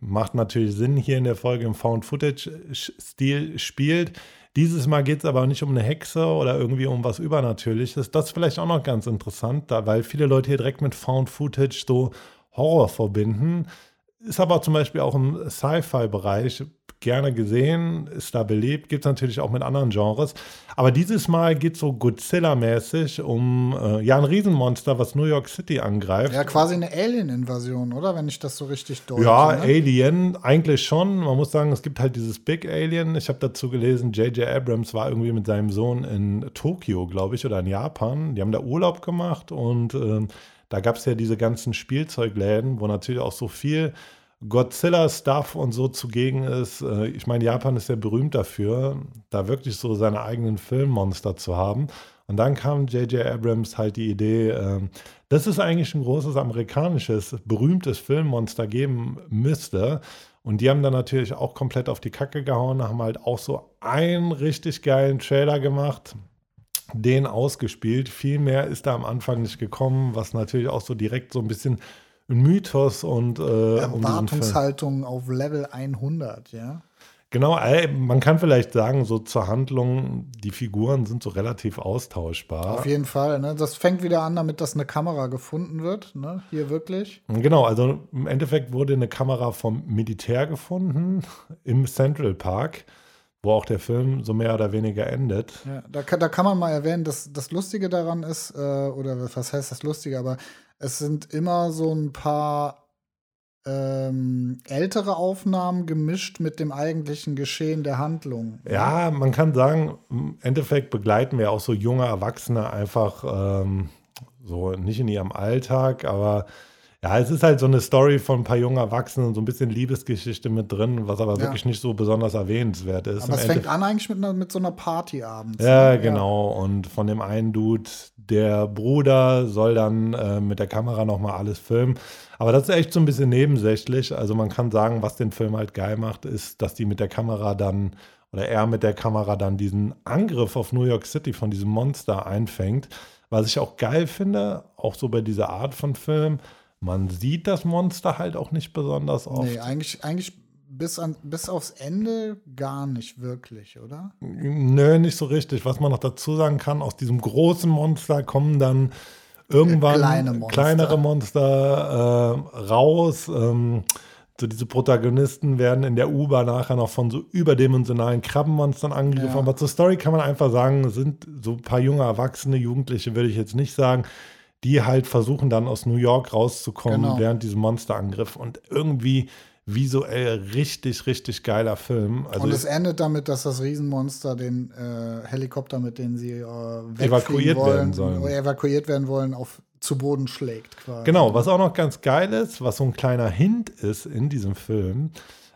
S1: macht natürlich Sinn, hier in der Folge im Found-Footage-Stil spielt. Dieses Mal geht es aber nicht um eine Hexe oder irgendwie um was Übernatürliches. Das ist vielleicht auch noch ganz interessant, da, weil viele Leute hier direkt mit Found-Footage so Horror verbinden. Ist aber zum Beispiel auch im Sci-Fi-Bereich gerne gesehen, ist da beliebt, gibt es natürlich auch mit anderen Genres. Aber dieses Mal geht es so Godzilla-mäßig um äh, ja ein Riesenmonster, was New York City angreift.
S2: Ja, quasi eine Alien-Invasion, oder? Wenn ich das so richtig
S1: deute. Ja, ne? Alien, eigentlich schon. Man muss sagen, es gibt halt dieses Big Alien. Ich habe dazu gelesen, J.J. Abrams war irgendwie mit seinem Sohn in Tokio, glaube ich, oder in Japan. Die haben da Urlaub gemacht und äh, da gab es ja diese ganzen Spielzeugläden, wo natürlich auch so viel Godzilla-Stuff und so zugegen ist. Äh, ich meine, Japan ist ja berühmt dafür, da wirklich so seine eigenen Filmmonster zu haben. Und dann kam J.J. Abrams halt die Idee, äh, dass es eigentlich ein großes amerikanisches, berühmtes Filmmonster geben müsste. Und die haben dann natürlich auch komplett auf die Kacke gehauen, haben halt auch so einen richtig geilen Trailer gemacht, den ausgespielt. Viel mehr ist da am Anfang nicht gekommen, was natürlich auch so direkt so ein bisschen Mythos und äh,
S2: Erwartungshaltung um auf Level 100, ja.
S1: Genau, man kann vielleicht sagen, so zur Handlung, die Figuren sind so relativ austauschbar.
S2: Auf jeden Fall, ne? Das fängt wieder an damit, dass eine Kamera gefunden wird, ne? Hier wirklich.
S1: Genau, also im Endeffekt wurde eine Kamera vom Militär gefunden im Central Park, wo auch der Film so mehr oder weniger endet.
S2: Ja, da, da kann man mal erwähnen, dass das Lustige daran ist, äh, oder was heißt das Lustige, aber es sind immer so ein paar ähm, ältere Aufnahmen gemischt mit dem eigentlichen Geschehen der Handlung.
S1: Ja, man kann sagen, im Endeffekt begleiten wir auch so junge Erwachsene einfach ähm, so nicht in ihrem Alltag, aber ja, es ist halt so eine Story von ein paar jungen Erwachsenen, so ein bisschen Liebesgeschichte mit drin, was aber ja. wirklich nicht so besonders erwähnenswert ist.
S2: Aber es fängt an eigentlich mit, einer, mit so einer Party abends.
S1: Ja, ne? genau. Ja. Und von dem einen Dude, der Bruder soll dann äh, mit der Kamera nochmal alles filmen. Aber das ist echt so ein bisschen nebensächlich. Also man kann sagen, was den Film halt geil macht, ist, dass die mit der Kamera dann oder er mit der Kamera dann diesen Angriff auf New York City von diesem Monster einfängt. Was ich auch geil finde, auch so bei dieser Art von Film, man sieht das Monster halt auch nicht besonders oft.
S2: Nee, eigentlich, eigentlich bis, an, bis aufs Ende gar nicht wirklich, oder?
S1: Nö, nicht so richtig. Was man noch dazu sagen kann, aus diesem großen Monster kommen dann irgendwann Kleine Monster. kleinere Monster äh, raus. Ähm, so diese Protagonisten werden in der U-Bahn nachher noch von so überdimensionalen Krabbenmonstern angegriffen. Ja. Aber zur Story kann man einfach sagen, sind so ein paar junge Erwachsene, Jugendliche würde ich jetzt nicht sagen, die halt versuchen dann aus New York rauszukommen genau. während diesem Monsterangriff und irgendwie visuell richtig, richtig geiler Film.
S2: Also und es endet damit, dass das Riesenmonster den äh, Helikopter, mit dem sie
S1: äh, evakuiert
S2: wollen,
S1: werden sollen,
S2: evakuiert werden wollen, auf zu Boden schlägt. Quasi.
S1: Genau, was auch noch ganz geil ist, was so ein kleiner Hint ist in diesem Film.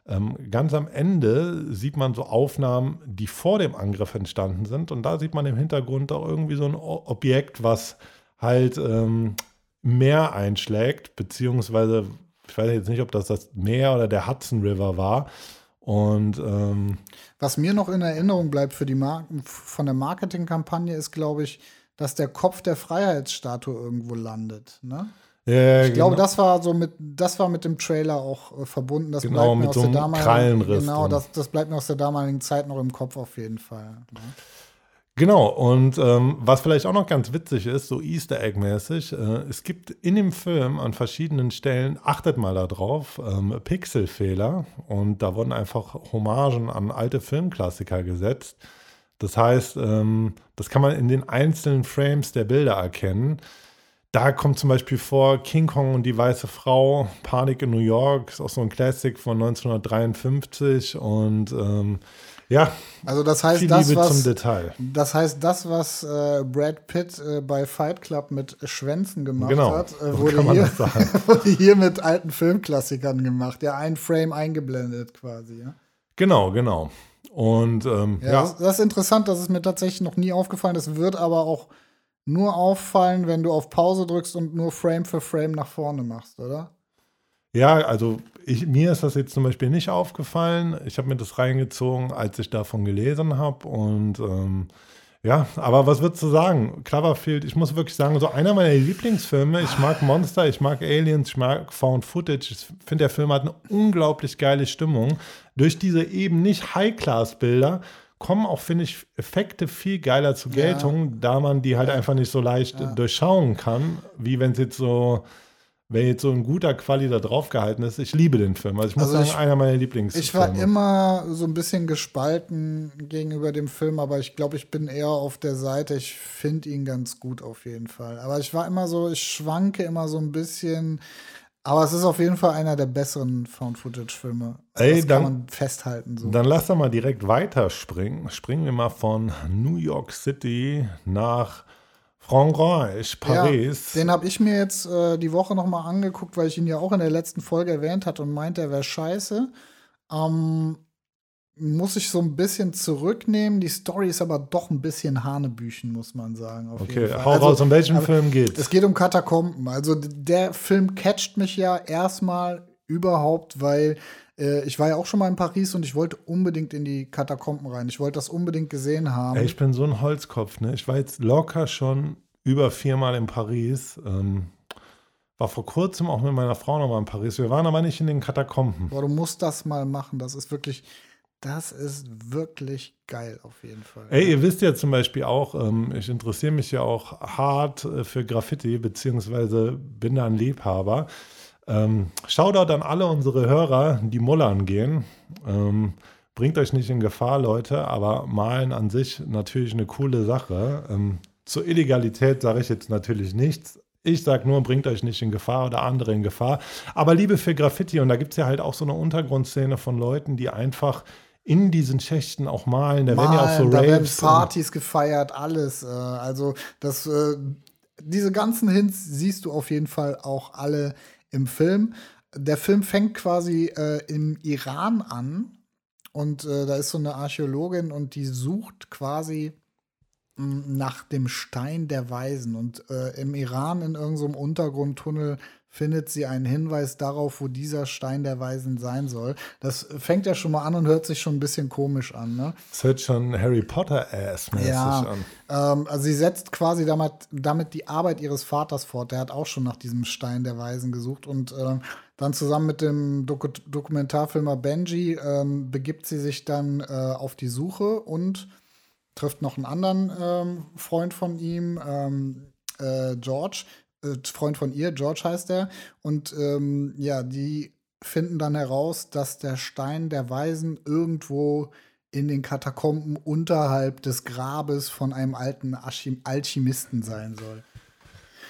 S1: Ähm, ganz am Ende sieht man so Aufnahmen, die vor dem Angriff entstanden sind. Und da sieht man im Hintergrund auch irgendwie so ein Objekt, was halt ähm, Meer einschlägt, beziehungsweise, ich weiß jetzt nicht, ob das das Meer oder der Hudson River war. Und ähm,
S2: was mir noch in Erinnerung bleibt für die Mar von der Marketingkampagne ist, glaube ich, dass der Kopf der Freiheitsstatue irgendwo landet. Ne?
S1: Ja,
S2: ich
S1: genau.
S2: glaube, das war so mit, das war mit dem Trailer auch äh, verbunden. Das
S1: Genau,
S2: bleibt mir
S1: mit
S2: aus
S1: so
S2: der
S1: einem
S2: damaligen,
S1: Krallenriss
S2: genau, das, das bleibt mir aus der damaligen Zeit noch im Kopf auf jeden Fall. Ne?
S1: Genau, und ähm, was vielleicht auch noch ganz witzig ist, so Easter Egg-mäßig, äh, es gibt in dem Film an verschiedenen Stellen, achtet mal darauf, ähm, Pixelfehler und da wurden einfach Hommagen an alte Filmklassiker gesetzt. Das heißt, ähm, das kann man in den einzelnen Frames der Bilder erkennen. Da kommt zum Beispiel vor King Kong und die weiße Frau, Panik in New York, ist auch so ein Classic von 1953 und ähm, ja,
S2: Also das heißt, das was,
S1: Detail.
S2: das heißt, das, was äh, Brad Pitt äh, bei Fight Club mit Schwänzen gemacht
S1: Genau,
S2: hat, äh, wurde, hier, wurde hier mit alten Filmklassikern gemacht. Ja, ein Frame eingeblendet quasi. Ja,
S1: Genau, genau. Und ähm,
S2: ja,
S1: ja,
S2: Das, das ist interessant, das ist mir tatsächlich noch nie aufgefallen. Das wird aber auch nur auffallen, wenn du auf Pause drückst und nur Frame für Frame nach vorne machst, oder?
S1: Ja, also ich, mir ist das jetzt zum Beispiel nicht aufgefallen. Ich habe mir das reingezogen, als ich davon gelesen habe. Und ähm, ja, aber was würdest du sagen? Cloverfield, ich muss wirklich sagen, so einer meiner Lieblingsfilme. Ich mag Monster, ich mag Aliens, ich mag Found Footage. Ich finde, der Film hat eine unglaublich geile Stimmung. Durch diese eben nicht High-Class-Bilder kommen auch, finde ich, Effekte viel geiler zu Geltung, da man die halt einfach nicht so leicht durchschauen kann, wie wenn es jetzt so, wenn jetzt so ein guter Quali da drauf gehalten ist. Ich liebe den Film. Also ich muss
S2: Also
S1: sagen,
S2: ich-
S1: einer meiner Lieblingsfilme.
S2: Ich war immer so ein bisschen gespalten gegenüber dem Film, aber ich glaube, ich bin eher auf der Seite. Ich finde ihn ganz gut auf jeden Fall. Aber ich war immer so, ich schwanke immer so ein bisschen. Aber es ist auf jeden Fall einer der besseren Found-Footage-Filme.
S1: Ey,
S2: das
S1: dann-
S2: kann man festhalten. So.
S1: Dann lass doch mal direkt weiterspringen. Springen wir mal von New York City nach Frankreich, Paris.
S2: Ja, den habe ich mir jetzt äh, die Woche noch mal angeguckt, weil ich ihn ja auch in der letzten Folge erwähnt hatte und meinte, er wäre scheiße. Ähm, muss ich so ein bisschen zurücknehmen. Die Story ist aber doch ein bisschen Hanebüchen, muss man sagen.
S1: Okay, hau
S2: Also,
S1: raus, um welchen
S2: aber
S1: Film geht's?
S2: Es geht um Katakomben. Also der Film catcht mich ja erstmal überhaupt, weil äh, ich war ja auch schon mal in Paris und ich wollte unbedingt in die Katakomben rein. Ich wollte das unbedingt gesehen haben.
S1: Ey, ich bin so ein Holzkopf, ne? Ich war jetzt locker schon über viermal in Paris. Ähm, war vor kurzem auch mit meiner Frau nochmal in Paris. Wir waren aber nicht in den Katakomben.
S2: Boah, du musst das mal machen. Das ist wirklich, das ist wirklich geil auf jeden Fall.
S1: Ey, ihr wisst ja zum Beispiel auch, ähm, ich interessiere mich ja auch hart äh, für Graffiti, beziehungsweise bin da ein Liebhaber. Ähm, Shoutout an alle unsere Hörer, die mullern gehen. Ähm, bringt euch nicht in Gefahr, Leute, aber malen an sich natürlich eine coole Sache. Ähm, zur Illegalität sage ich jetzt natürlich nichts. Ich sage nur, bringt euch nicht in Gefahr oder andere in Gefahr. Aber Liebe für Graffiti, und da gibt es ja halt auch so eine Untergrundszene von Leuten, die einfach in diesen Schächten auch malen. Da werden ja auch so
S2: Malen, da werden
S1: Raves. und-
S2: Partys gefeiert, alles. Äh, also das, äh, diese ganzen Hints siehst du auf jeden Fall auch alle im Film. Der Film fängt quasi äh, im Iran an und äh, da ist so eine Archäologin und die sucht quasi mh, nach dem Stein der Weisen. Und äh, im Iran in irgendeinem Untergrundtunnel findet sie einen Hinweis darauf, wo dieser Stein der Weisen sein soll. Das fängt ja schon mal an und hört sich schon ein bisschen komisch an, ne?
S1: Das hört schon Harry Potter-ass-mäßig
S2: Ja,
S1: an.
S2: ähm, also sie setzt quasi damit, damit die Arbeit ihres Vaters fort. Der hat auch schon nach diesem Stein der Weisen gesucht und ähm, dann zusammen mit dem Doku Dokumentarfilmer Benji ähm, begibt sie sich dann äh, auf die Suche und trifft noch einen anderen ähm, Freund von ihm, ähm, äh, George, äh, Freund von ihr, George heißt er. Und ähm, ja, die finden dann heraus, dass der Stein der Weisen irgendwo in den Katakomben unterhalb des Grabes von einem alten Alchemisten sein soll.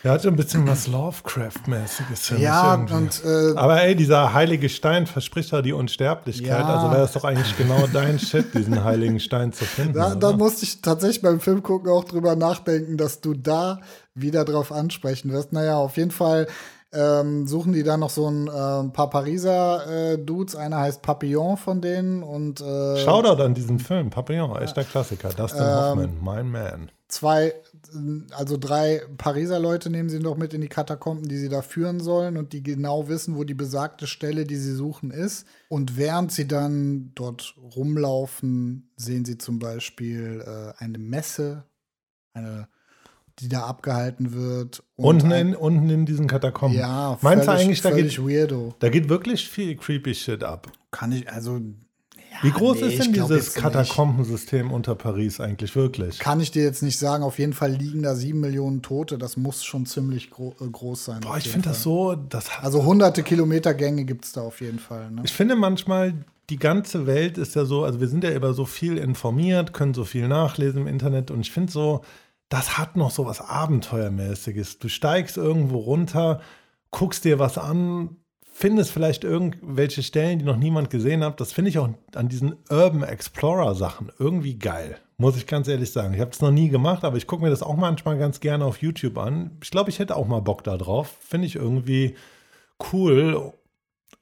S1: Er hat so ein bisschen was Lovecraft-mäßiges
S2: Ja, und äh,
S1: Aber ey, dieser heilige Stein verspricht ja die Unsterblichkeit.
S2: Ja.
S1: Also wäre das doch eigentlich genau dein Shit, diesen heiligen Stein zu finden.
S2: da, da musste ich tatsächlich beim Film gucken auch drüber nachdenken, dass du da wieder drauf ansprechen wirst. Naja, auf jeden Fall ähm, suchen die da noch so ein äh, paar Pariser äh, Dudes. Einer heißt Papillon von denen und äh,
S1: Shoutout an diesen Film, Papillon, echter Klassiker. Dustin
S2: Ähm,
S1: Hoffman, mein Man.
S2: zwei, also drei Pariser Leute nehmen sie noch mit in die Katakomben, die sie da führen sollen und die genau wissen, wo die besagte Stelle, die sie suchen, ist. Und während sie dann dort rumlaufen, sehen sie zum Beispiel äh, eine Messe, eine die da abgehalten wird.
S1: unten, in, unten in diesen Katakomben.
S2: Ja,
S1: Meinst völlig, du eigentlich, da
S2: geht,
S1: weirdo. da geht wirklich viel creepy Shit ab?
S2: Kann ich, also
S1: wie groß nee, ist denn dieses Katakombensystem unter Paris eigentlich wirklich?
S2: Kann ich dir jetzt nicht sagen. Auf jeden Fall liegen da sieben Millionen Tote. Das muss schon ziemlich gro äh, groß sein.
S1: Boah, ich finde das so. Das
S2: also hunderte Kilometer Gänge gibt es da auf jeden Fall. Ne?
S1: Ich finde manchmal, die ganze Welt ist ja so, also wir sind ja über so viel informiert, können so viel nachlesen im Internet und ich finde so, das hat noch so was Abenteuermäßiges. Du steigst irgendwo runter, guckst dir was an, findest vielleicht irgendwelche Stellen, die noch niemand gesehen hat. Das finde ich auch an diesen Urban Explorer Sachen irgendwie geil. Muss ich ganz ehrlich sagen. Ich habe es noch nie gemacht, aber ich gucke mir das auch manchmal ganz gerne auf YouTube an. Ich glaube, ich hätte auch mal Bock da drauf. Finde ich irgendwie cool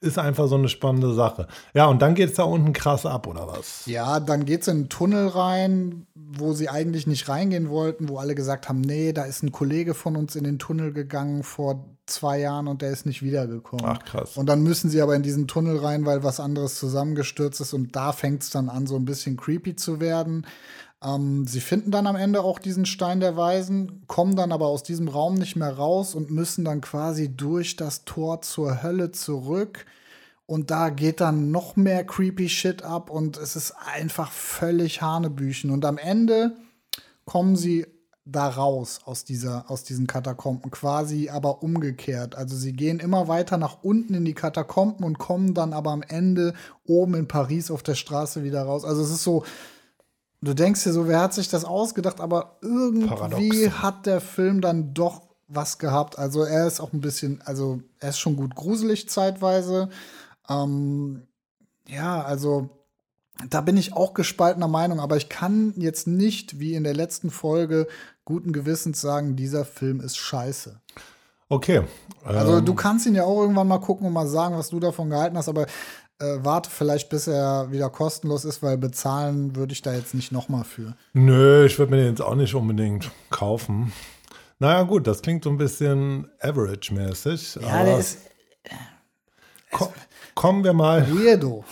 S1: ist einfach so eine spannende Sache. Ja, und dann geht es da unten krass ab, oder was?
S2: Ja, dann geht es in einen Tunnel rein, wo sie eigentlich nicht reingehen wollten, wo alle gesagt haben, nee, da ist ein Kollege von uns in den Tunnel gegangen vor zwei Jahren und der ist nicht wiedergekommen.
S1: Ach, krass.
S2: Und dann müssen sie aber in diesen Tunnel rein, weil was anderes zusammengestürzt ist und da fängt es dann an, so ein bisschen creepy zu werden. Ähm, sie finden dann am Ende auch diesen Stein der Weisen, kommen dann aber aus diesem Raum nicht mehr raus und müssen dann quasi durch das Tor zur Hölle zurück. Und da geht dann noch mehr creepy Shit ab und es ist einfach völlig Hanebüchen. Und am Ende kommen sie da raus aus, dieser, aus diesen Katakomben, quasi aber umgekehrt. Also sie gehen immer weiter nach unten in die Katakomben und kommen dann aber am Ende oben in Paris auf der Straße wieder raus. Also es ist so, du denkst dir so, wer hat sich das ausgedacht, aber irgendwie Paradox. hat der Film dann doch was gehabt. Also er ist auch ein bisschen, also er ist schon gut gruselig zeitweise. Ähm, ja, also da bin ich auch gespaltener Meinung, aber ich kann jetzt nicht, wie in der letzten Folge, guten Gewissens sagen, dieser Film ist scheiße.
S1: Okay.
S2: Also du ähm, kannst ihn ja auch irgendwann mal gucken und mal sagen, was du davon gehalten hast, aber äh, warte vielleicht, bis er wieder kostenlos ist, weil bezahlen würde ich da jetzt nicht nochmal für.
S1: Nö, ich würde mir den jetzt auch nicht unbedingt kaufen. Naja, gut, das klingt so ein bisschen average-mäßig.
S2: Ja, der ist.
S1: Ko kommen wir mal.
S2: Weirdo.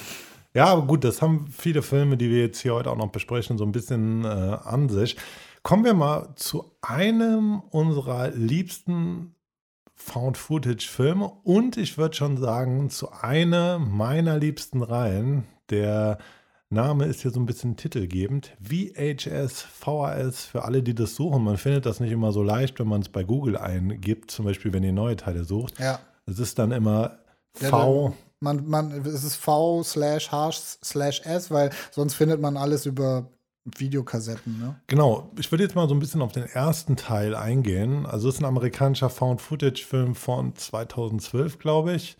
S1: Ja, aber gut, das haben viele Filme, die wir jetzt hier heute auch noch besprechen, so ein bisschen äh, an sich. Kommen wir mal zu einem unserer liebsten Found-Footage-Filme und ich würde schon sagen, zu einer meiner liebsten Reihen. Der Name ist hier so ein bisschen titelgebend. VHS, VHS, für alle, die das suchen. Man findet das nicht immer so leicht, wenn man es bei Google eingibt, zum Beispiel, wenn ihr neue Teile sucht.
S2: Ja.
S1: Es ist dann immer V.
S2: Ja, man, man, es ist V slash H slash S, weil sonst findet man alles über Videokassetten, ne?
S1: Genau. Ich würde jetzt mal so ein bisschen auf den ersten Teil eingehen. Also es ist ein amerikanischer Found-Footage-Film von 2012, glaube ich.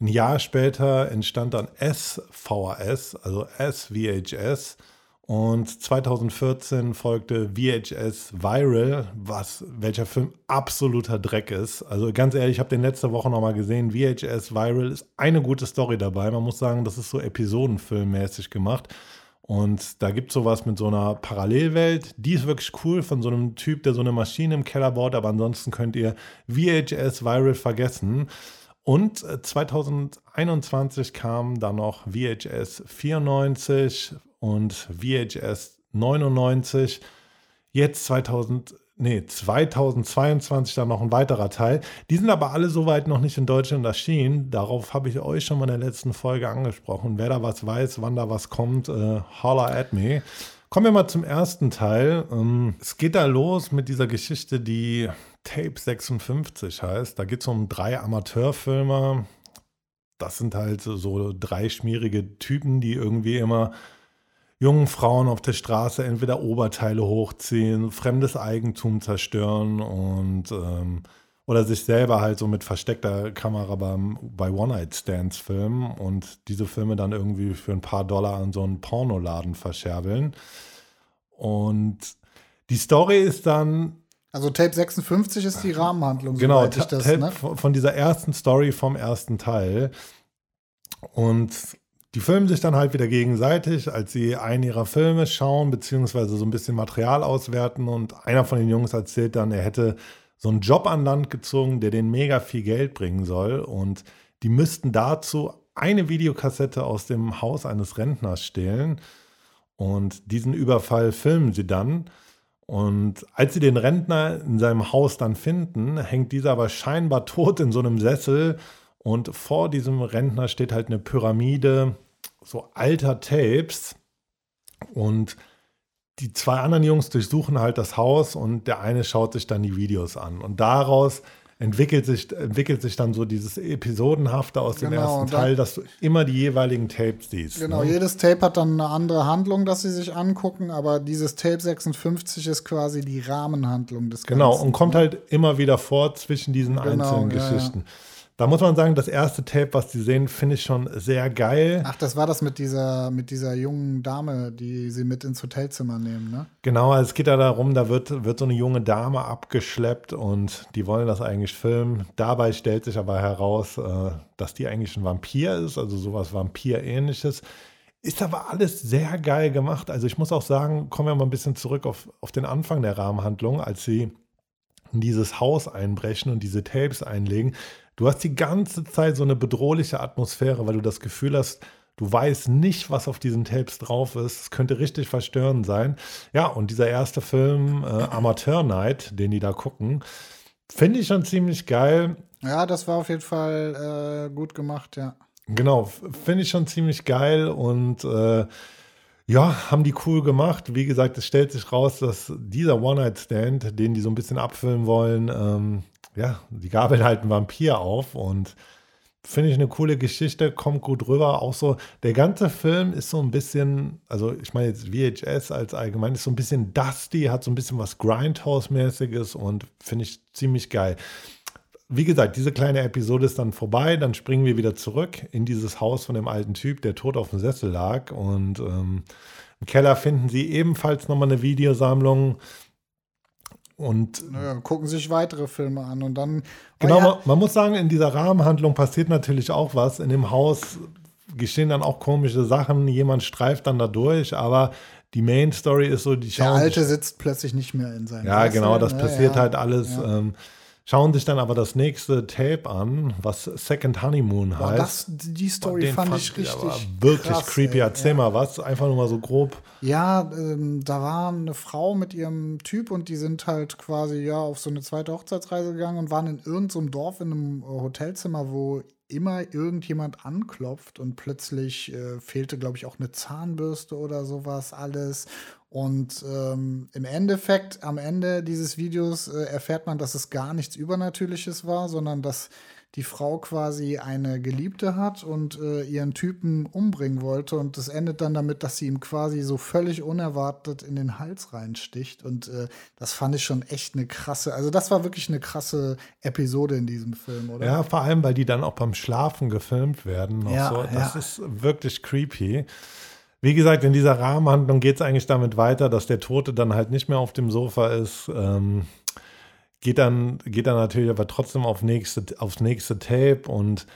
S1: Ein Jahr später entstand dann SVHS, also SVHS. Und 2014 folgte VHS Viral, was welcher Film absoluter Dreck ist. Also ganz ehrlich, ich habe den letzte Woche noch mal gesehen. VHS Viral ist eine gute Story dabei. Man muss sagen, das ist so Episodenfilmmäßig gemacht. Und da gibt es sowas mit so einer Parallelwelt. Die ist wirklich cool von so einem Typ, der so eine Maschine im Keller baut. Aber ansonsten könnt ihr VHS Viral vergessen. Und 2021 kam dann noch VHS 94 und VHS 99. Jetzt 2000, nee, 2022 dann noch ein weiterer Teil. Die sind aber alle soweit noch nicht in Deutschland erschienen. Darauf habe ich euch schon mal in der letzten Folge angesprochen. Wer da was weiß, wann da was kommt, äh, holla at me. Kommen wir mal zum ersten Teil. Ähm, es geht da los mit dieser Geschichte, die Tape 56 heißt. Da geht es um drei Amateurfilmer. Das sind halt so drei schmierige Typen, die irgendwie immer jungen Frauen auf der Straße entweder Oberteile hochziehen, fremdes Eigentum zerstören und ähm, oder sich selber halt so mit versteckter Kamera beim, bei One-Night-Stands filmen und diese Filme dann irgendwie für ein paar Dollar an so einen Pornoladen verscherbeln. Und die Story ist dann.
S2: Also Tape 56 ist die Rahmenhandlung.
S1: Genau, ich das, ne? von dieser ersten Story vom ersten Teil. Und die filmen sich dann halt wieder gegenseitig, als sie einen ihrer Filme schauen, beziehungsweise so ein bisschen Material auswerten. Und einer von den Jungs erzählt dann, er hätte so einen Job an Land gezogen, der den mega viel Geld bringen soll. Und die müssten dazu eine Videokassette aus dem Haus eines Rentners stehlen. Und diesen Überfall filmen sie dann. Und als sie den Rentner in seinem Haus dann finden, hängt dieser aber scheinbar tot in so einem Sessel. Und vor diesem Rentner steht halt eine Pyramide so alter Tapes. Und die zwei anderen Jungs durchsuchen halt das Haus und der eine schaut sich dann die Videos an. Und daraus entwickelt sich, entwickelt sich dann so dieses Episodenhafte aus dem genau, ersten Teil, dass du immer die jeweiligen Tapes siehst.
S2: Genau, ne? jedes Tape hat dann eine andere Handlung, dass sie sich angucken, aber dieses Tape 56 ist quasi die Rahmenhandlung des
S1: genau, Ganzen. Genau, und kommt ne? halt immer wieder vor zwischen diesen genau, einzelnen ja, Geschichten. Ja. Da muss man sagen, das erste Tape, was die sehen, finde ich schon sehr geil.
S2: Ach, das war das mit dieser, mit dieser jungen Dame, die sie mit ins Hotelzimmer nehmen, ne?
S1: Genau, also es geht ja darum, da wird, wird so eine junge Dame abgeschleppt und die wollen das eigentlich filmen. Dabei stellt sich aber heraus, äh, dass die eigentlich ein Vampir ist, also sowas Vampir-ähnliches. Ist aber alles sehr geil gemacht. Also ich muss auch sagen, kommen wir mal ein bisschen zurück auf, auf den Anfang der Rahmenhandlung, als sie in dieses Haus einbrechen und diese Tapes einlegen Du hast die ganze Zeit so eine bedrohliche Atmosphäre, weil du das Gefühl hast, du weißt nicht, was auf diesen Tapes drauf ist. Es könnte richtig verstörend sein. Ja, und dieser erste Film, äh, Amateur Night, den die da gucken, finde ich schon ziemlich geil.
S2: Ja, das war auf jeden Fall äh, gut gemacht, ja.
S1: Genau, finde ich schon ziemlich geil und äh, ja, haben die cool gemacht. Wie gesagt, es stellt sich raus, dass dieser One-Night-Stand, den die so ein bisschen abfilmen wollen, ähm, ja, die gabeln halt einen Vampir auf und finde ich eine coole Geschichte, kommt gut rüber. Auch so, der ganze Film ist so ein bisschen, also ich meine jetzt VHS als allgemein, ist so ein bisschen dusty, hat so ein bisschen was Grindhouse-mäßiges und finde ich ziemlich geil. Wie gesagt, diese kleine Episode ist dann vorbei, dann springen wir wieder zurück in dieses Haus von dem alten Typ, der tot auf dem Sessel lag und ähm, im Keller finden sie ebenfalls nochmal eine Videosammlung und
S2: naja, gucken sich weitere Filme an und dann.
S1: Genau, ja, man, man, muss sagen, in dieser Rahmenhandlung passiert natürlich auch was. In dem Haus geschehen dann auch komische Sachen. Jemand streift dann da durch, aber die Main Story ist so, die
S2: schauen. Der Alte sitzt plötzlich nicht mehr in seinem
S1: Ja, Sessel. genau, das passiert ja, halt alles. Ähm, schauen sich dann aber das nächste Tape an, was Second Honeymoon Boah, heißt. Das,
S2: die Story fand, fand, ich richtig
S1: wirklich
S2: krass,
S1: creepy. Erzähl ja. mal was, einfach nur mal so grob.
S2: Ja, ähm, da war eine Frau mit ihrem Typ und die sind halt quasi ja auf so eine zweite Hochzeitsreise gegangen und waren in irgendeinem so Dorf in einem äh, Hotelzimmer, wo immer irgendjemand anklopft und plötzlich äh, fehlte, glaube ich, auch eine Zahnbürste oder sowas alles. Und ähm, im Endeffekt, am Ende dieses Videos äh, erfährt man, dass es gar nichts Übernatürliches war, sondern dass die Frau quasi eine Geliebte hat und äh, ihren Typen umbringen wollte. Und das endet dann damit, dass sie ihm quasi so völlig unerwartet in den Hals reinsticht. Und äh, das fand ich schon echt eine krasse, also das war wirklich eine krasse Episode in diesem Film, oder?
S1: Ja, vor allem, weil die dann auch beim Schlafen gefilmt werden. Ja, so. Das ja. ist wirklich creepy. Wie gesagt, in dieser Rahmenhandlung geht es eigentlich damit weiter, dass der Tote dann halt nicht mehr auf dem Sofa ist. Ähm, geht, dann, geht dann natürlich aber trotzdem auf nächste, aufs nächste Tape und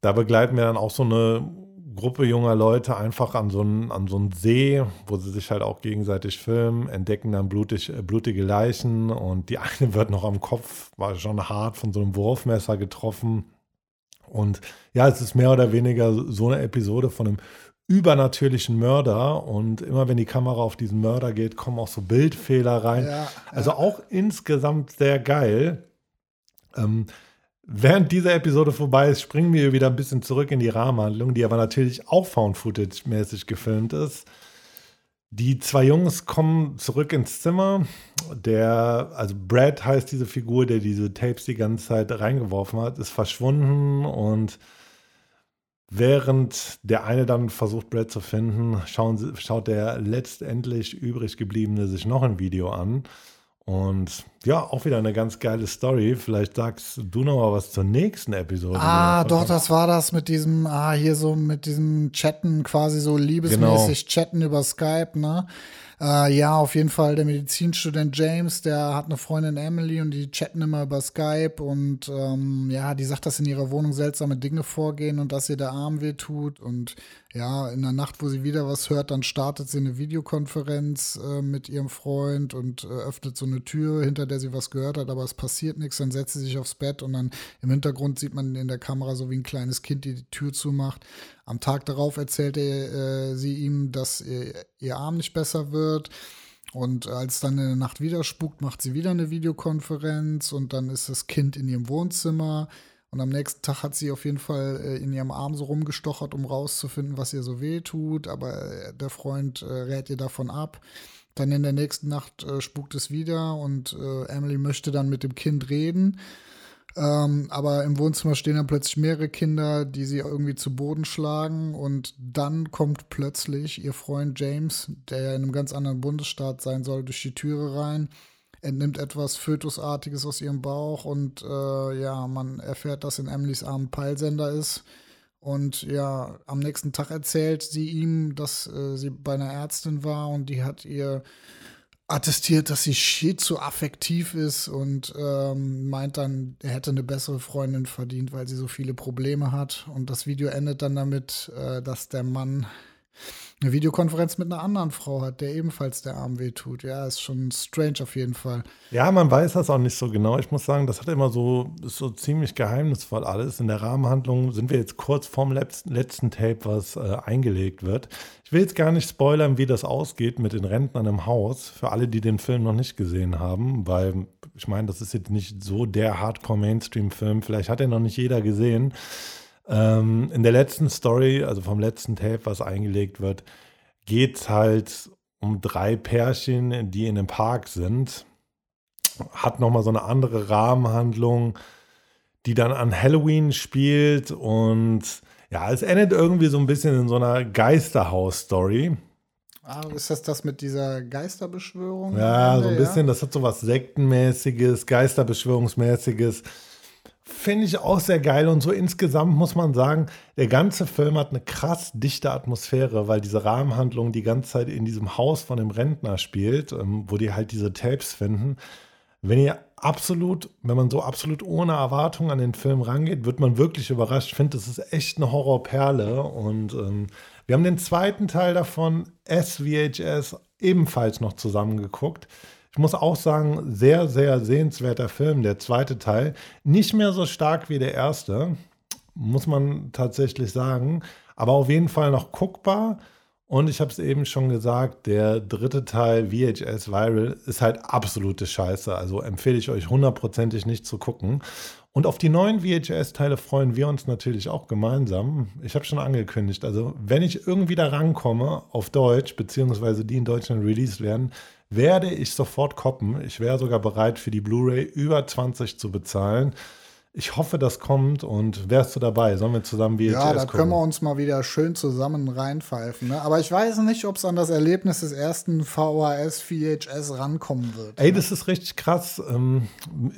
S1: da begleiten wir dann auch so eine Gruppe junger Leute einfach an so einen, so See, wo sie sich halt auch gegenseitig filmen, entdecken dann blutig, äh, blutige Leichen und die eine wird noch am Kopf, war schon hart von so einem Wurfmesser getroffen. Und ja, es ist mehr oder weniger so eine Episode von einem übernatürlichen Mörder und immer wenn die Kamera auf diesen Mörder geht, kommen auch so Bildfehler rein. Ja, also ja. auch insgesamt sehr geil. Ähm, während diese Episode vorbei ist, springen wir wieder ein bisschen zurück in die Rahmenhandlung, die aber natürlich auch Found-Footage-mäßig gefilmt ist. Die zwei Jungs kommen zurück ins Zimmer. Der, also Brad heißt diese Figur, der diese Tapes die ganze Zeit reingeworfen hat, ist verschwunden und Während der eine dann versucht, Brad zu finden, schauen, schaut der letztendlich übrig gebliebene sich noch ein Video an. Und ja, auch wieder eine ganz geile Story. Vielleicht sagst du noch mal was zur nächsten Episode.
S2: Ah, doch, das war das mit diesem, ah, hier so mit diesem Chatten, quasi so liebesmäßig genau. chatten über Skype, ne? Äh, ja, auf jeden Fall der Medizinstudent James, der hat eine Freundin Emily und die chatten immer über Skype und ähm, ja, die sagt, dass in ihrer Wohnung seltsame Dinge vorgehen und dass ihr der Arm wehtut und ja, in der Nacht, wo sie wieder was hört, dann startet sie eine Videokonferenz äh, mit ihrem Freund und äh, öffnet so eine Tür, hinter der sie was gehört hat, aber es passiert nichts, dann setzt sie sich aufs Bett und dann im Hintergrund sieht man in der Kamera so wie ein kleines Kind, die die Tür zumacht. Am Tag darauf erzählt er, äh, sie ihm, dass ihr, ihr Arm nicht besser wird. Und als dann in der Nacht wieder spukt, macht sie wieder eine Videokonferenz und dann ist das Kind in ihrem Wohnzimmer. Und am nächsten Tag hat sie auf jeden Fall äh, in ihrem Arm so rumgestochert, um rauszufinden, was ihr so weh tut. Aber äh, der Freund äh, rät ihr davon ab. Dann in der nächsten Nacht äh, spukt es wieder und äh, Emily möchte dann mit dem Kind reden. Ähm, aber im Wohnzimmer stehen dann plötzlich mehrere Kinder, die sie irgendwie zu Boden schlagen. Und dann kommt plötzlich ihr Freund James, der ja in einem ganz anderen Bundesstaat sein soll, durch die Türe rein, entnimmt etwas Fötusartiges aus ihrem Bauch und äh, ja, man erfährt, dass in Emilys Arm Peilsender ist. Und ja, am nächsten Tag erzählt sie ihm, dass äh, sie bei einer Ärztin war und die hat ihr attestiert, dass sie schizoaffektiv ist und ähm, meint dann, er hätte eine bessere Freundin verdient, weil sie so viele Probleme hat. Und das Video endet dann damit, äh, dass der Mann eine Videokonferenz mit einer anderen Frau hat, der ebenfalls der Arm wehtut. Ja, ist schon strange auf jeden Fall.
S1: Ja, man weiß das auch nicht so genau. Ich muss sagen, das hat immer so, ist so ziemlich geheimnisvoll alles. In der Rahmenhandlung sind wir jetzt kurz vorm letzten, Tape, was äh, eingelegt wird. Ich will jetzt gar nicht spoilern, wie das ausgeht mit den Rentnern im Haus, für alle, die den Film noch nicht gesehen haben, weil ich meine, das ist jetzt nicht so der Hardcore-Mainstream-Film. Vielleicht hat er noch nicht jeder gesehen. Ähm, in der letzten Story, also vom letzten Tape, was eingelegt wird, geht es halt um drei Pärchen, die in einem Park sind. Hat nochmal so eine andere Rahmenhandlung, die dann an Halloween spielt und ja, es endet irgendwie so ein bisschen in so einer Geisterhaus-Story.
S2: Ah, ist das das mit dieser Geisterbeschwörung?
S1: Ja, so ein bisschen, ja? das hat so was Sektenmäßiges, Geisterbeschwörungsmäßiges. Finde ich auch sehr geil und so insgesamt muss man sagen, der ganze Film hat eine krass dichte Atmosphäre, weil diese Rahmenhandlung die ganze Zeit in diesem Haus von dem Rentner spielt, ähm, wo die halt diese Tapes finden. Wenn ihr absolut, wenn man so absolut ohne Erwartung an den Film rangeht, wird man wirklich überrascht. Ich finde, das ist echt eine Horrorperle und ähm, wir haben den zweiten Teil davon, SVHS, ebenfalls noch zusammengeguckt. Ich muss auch sagen, sehr, sehr sehenswerter Film, der zweite Teil. Nicht mehr so stark wie der erste, muss man tatsächlich sagen, aber auf jeden Fall noch guckbar. Und ich habe es eben schon gesagt, der dritte Teil VHS Viral ist halt absolute Scheiße. Also empfehle ich euch hundertprozentig nicht zu gucken. Und auf die neuen VHS-Teile freuen wir uns natürlich auch gemeinsam. Ich habe schon angekündigt, also wenn ich irgendwie da rankomme auf Deutsch, beziehungsweise die in Deutschland released werden, werde ich sofort koppen. Ich wäre sogar bereit, für die Blu-ray über 20 zu bezahlen. Ich hoffe, das kommt und wärst du dabei? Sollen wir zusammen VHS
S2: Ja, da gucken? können wir uns mal wieder schön zusammen reinpfeifen. Ne? Aber ich weiß nicht, ob es an das Erlebnis des ersten VHS, VHS rankommen wird.
S1: Ey, ne? das ist richtig krass. Ähm,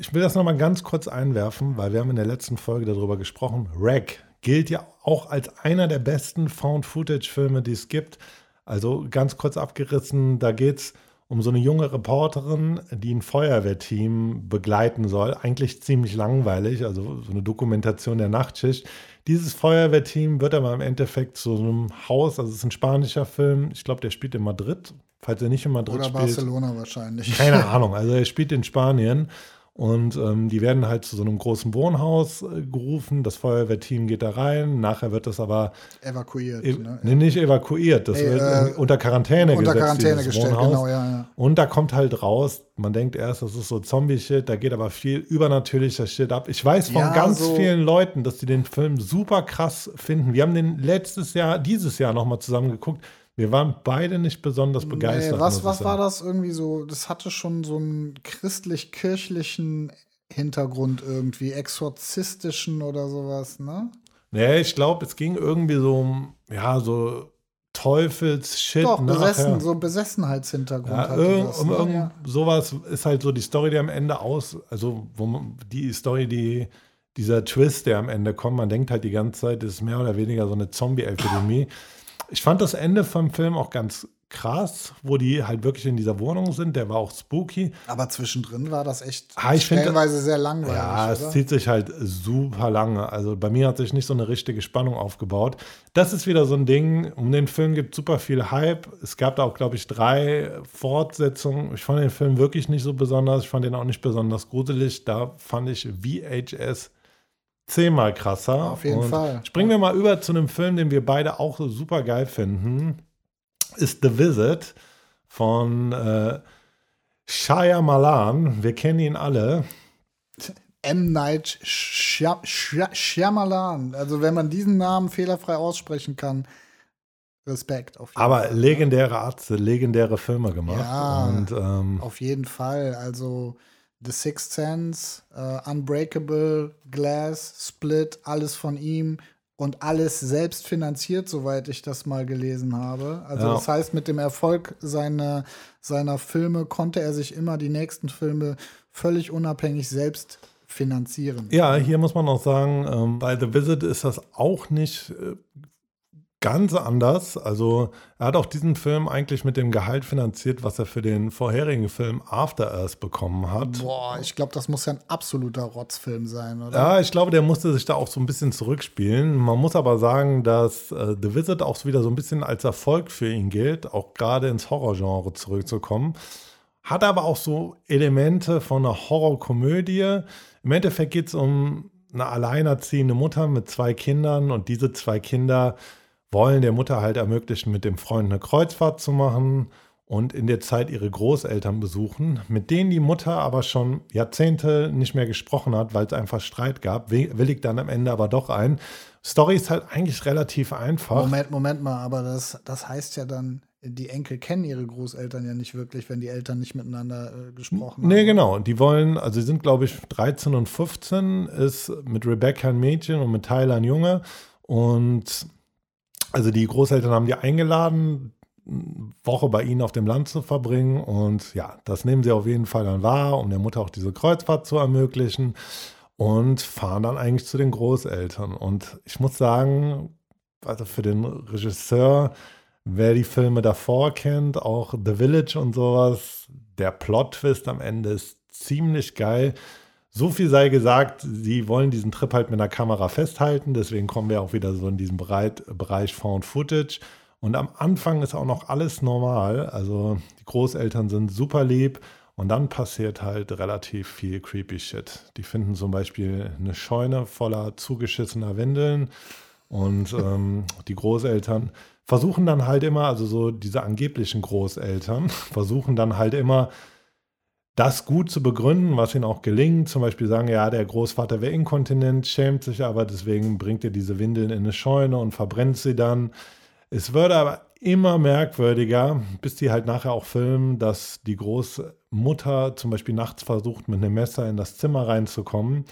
S1: ich will das nochmal ganz kurz einwerfen, weil wir haben in der letzten Folge darüber gesprochen. Rack gilt ja auch als einer der besten Found-Footage-Filme, die es gibt. Also ganz kurz abgerissen, da geht es um so eine junge Reporterin, die ein Feuerwehrteam begleiten soll. Eigentlich ziemlich langweilig, also so eine Dokumentation der Nachtschicht. Dieses Feuerwehrteam wird aber im Endeffekt zu so einem Haus, also es ist ein spanischer Film, ich glaube, der spielt in Madrid, falls er nicht in Madrid
S2: Oder
S1: spielt.
S2: Oder Barcelona wahrscheinlich.
S1: Keine Ahnung, also er spielt in Spanien und ähm, die werden halt zu so einem großen Wohnhaus äh, gerufen. Das Feuerwehrteam geht da rein. Nachher wird das aber
S2: evakuiert.
S1: E ne? Nee, nicht evakuiert. Das Ey, wird äh, unter Quarantäne
S2: unter
S1: gesetzt.
S2: Quarantäne gestellt, Wohnhaus. genau, ja, ja.
S1: Und da kommt halt raus, man denkt erst, das ist so Zombie-Shit, da geht aber viel übernatürlicher Shit ab. Ich weiß von ja, ganz so vielen Leuten, dass die den Film super krass finden. Wir haben den letztes Jahr, dieses Jahr nochmal zusammen geguckt. Wir waren beide nicht besonders begeistert.
S2: Nee, was was war das irgendwie so? Das hatte schon so einen christlich-kirchlichen Hintergrund irgendwie, exorzistischen oder sowas, ne?
S1: Nee, ich glaube, es ging irgendwie so um, ja, so Teufels-Shit.
S2: Doch, besessen, so Besessenheitshintergrund.
S1: Ja, irg das, um, ne? irgend, ja. Sowas ist halt so die Story, die am Ende aus, also wo man, die Story, die dieser Twist, der am Ende kommt, man denkt halt die ganze Zeit, das ist mehr oder weniger so eine Zombie-Epidemie. Ich fand das Ende vom Film auch ganz krass, wo die halt wirklich in dieser Wohnung sind. Der war auch spooky.
S2: Aber zwischendrin war das echt
S1: Ah, ich find-
S2: stellenweise sehr langweilig.
S1: Ja, es
S2: oder?
S1: zieht sich halt super lange. Also bei mir hat sich nicht so eine richtige Spannung aufgebaut. Das ist wieder so ein Ding. Um den Film gibt es super viel Hype. Es gab da auch, glaube ich, drei Fortsetzungen. Ich fand den Film wirklich nicht so besonders. Ich fand den auch nicht besonders gruselig. Da fand ich VHS zehnmal krasser.
S2: Auf jeden
S1: Und
S2: Fall.
S1: Springen wir mal über zu einem Film, den wir beide auch so super geil finden. Ist The Visit von äh, Shyamalan. Wir kennen ihn alle.
S2: M. Night Shyam- Shy- Shyamalan. Also wenn man diesen Namen fehlerfrei aussprechen kann, Respekt. Auf jeden
S1: Aber
S2: Fall.
S1: legendäre Ärzte, legendäre Filme gemacht.
S2: Ja.
S1: Und ähm,
S2: Auf jeden Fall. Also The Sixth Sense, äh, Unbreakable, Glass, Split, alles von ihm und alles selbst finanziert, soweit ich das mal gelesen habe. Also
S1: Ja.
S2: das heißt, mit dem Erfolg seiner, seiner Filme konnte er sich immer die nächsten Filme völlig unabhängig selbst finanzieren.
S1: ja, hier muss man auch sagen, ähm, bei The Visit ist das auch nicht äh, ganz anders. Also er hat auch diesen Film eigentlich mit dem Gehalt finanziert, was er für den vorherigen Film After Earth bekommen hat.
S2: Boah, ich glaube, das muss ja ein absoluter Rotzfilm sein, oder?
S1: Ja, ich glaube, der musste sich da auch so ein bisschen zurückspielen. Man muss aber sagen, dass äh, The Visit auch wieder so ein bisschen als Erfolg für ihn gilt, auch gerade ins Horrorgenre zurückzukommen. Hat aber auch so Elemente von einer Horrorkomödie. Im Endeffekt geht es um eine alleinerziehende Mutter mit zwei Kindern und diese zwei Kinder wollen der Mutter halt ermöglichen, mit dem Freund eine Kreuzfahrt zu machen und in der Zeit ihre Großeltern besuchen, mit denen die Mutter aber schon Jahrzehnte nicht mehr gesprochen hat, weil es einfach Streit gab, wi- willigt dann am Ende aber doch ein. Story ist halt eigentlich relativ einfach.
S2: Moment, Moment mal, aber das, das heißt ja dann, die Enkel kennen ihre Großeltern ja nicht wirklich, wenn die Eltern nicht miteinander äh, gesprochen haben.
S1: Nee, genau. Die wollen, also sie sind, glaube ich, 13 und 15, ist mit Rebecca ein Mädchen und mit Tyler ein Junge. Und also die Großeltern haben die eingeladen, eine Woche bei ihnen auf dem Land zu verbringen. Und ja, das nehmen sie auf jeden Fall dann wahr, um der Mutter auch diese Kreuzfahrt zu ermöglichen. Und fahren dann eigentlich zu den Großeltern. Und ich muss sagen, also für den Regisseur, wer die Filme davor kennt, auch The Village und sowas, der Plot-Twist am Ende ist ziemlich geil. So viel sei gesagt, sie wollen diesen Trip halt mit einer Kamera festhalten, deswegen kommen wir auch wieder so in diesen Bereich Found Footage. Und am Anfang ist auch noch alles normal. Also die Großeltern sind super lieb und dann passiert halt relativ viel creepy Shit. Die finden zum Beispiel eine Scheune voller zugeschissener Windeln und ähm, die Großeltern versuchen dann halt immer, also so diese angeblichen Großeltern, versuchen dann halt immer, das gut zu begründen, was ihnen auch gelingt. Zum Beispiel sagen, ja, der Großvater wäre inkontinent, schämt sich aber, deswegen bringt er diese Windeln in eine Scheune und verbrennt sie dann. Es wird aber immer merkwürdiger, bis die halt nachher auch filmen, dass die Großmutter zum Beispiel nachts versucht, mit einem Messer in das Zimmer reinzukommen.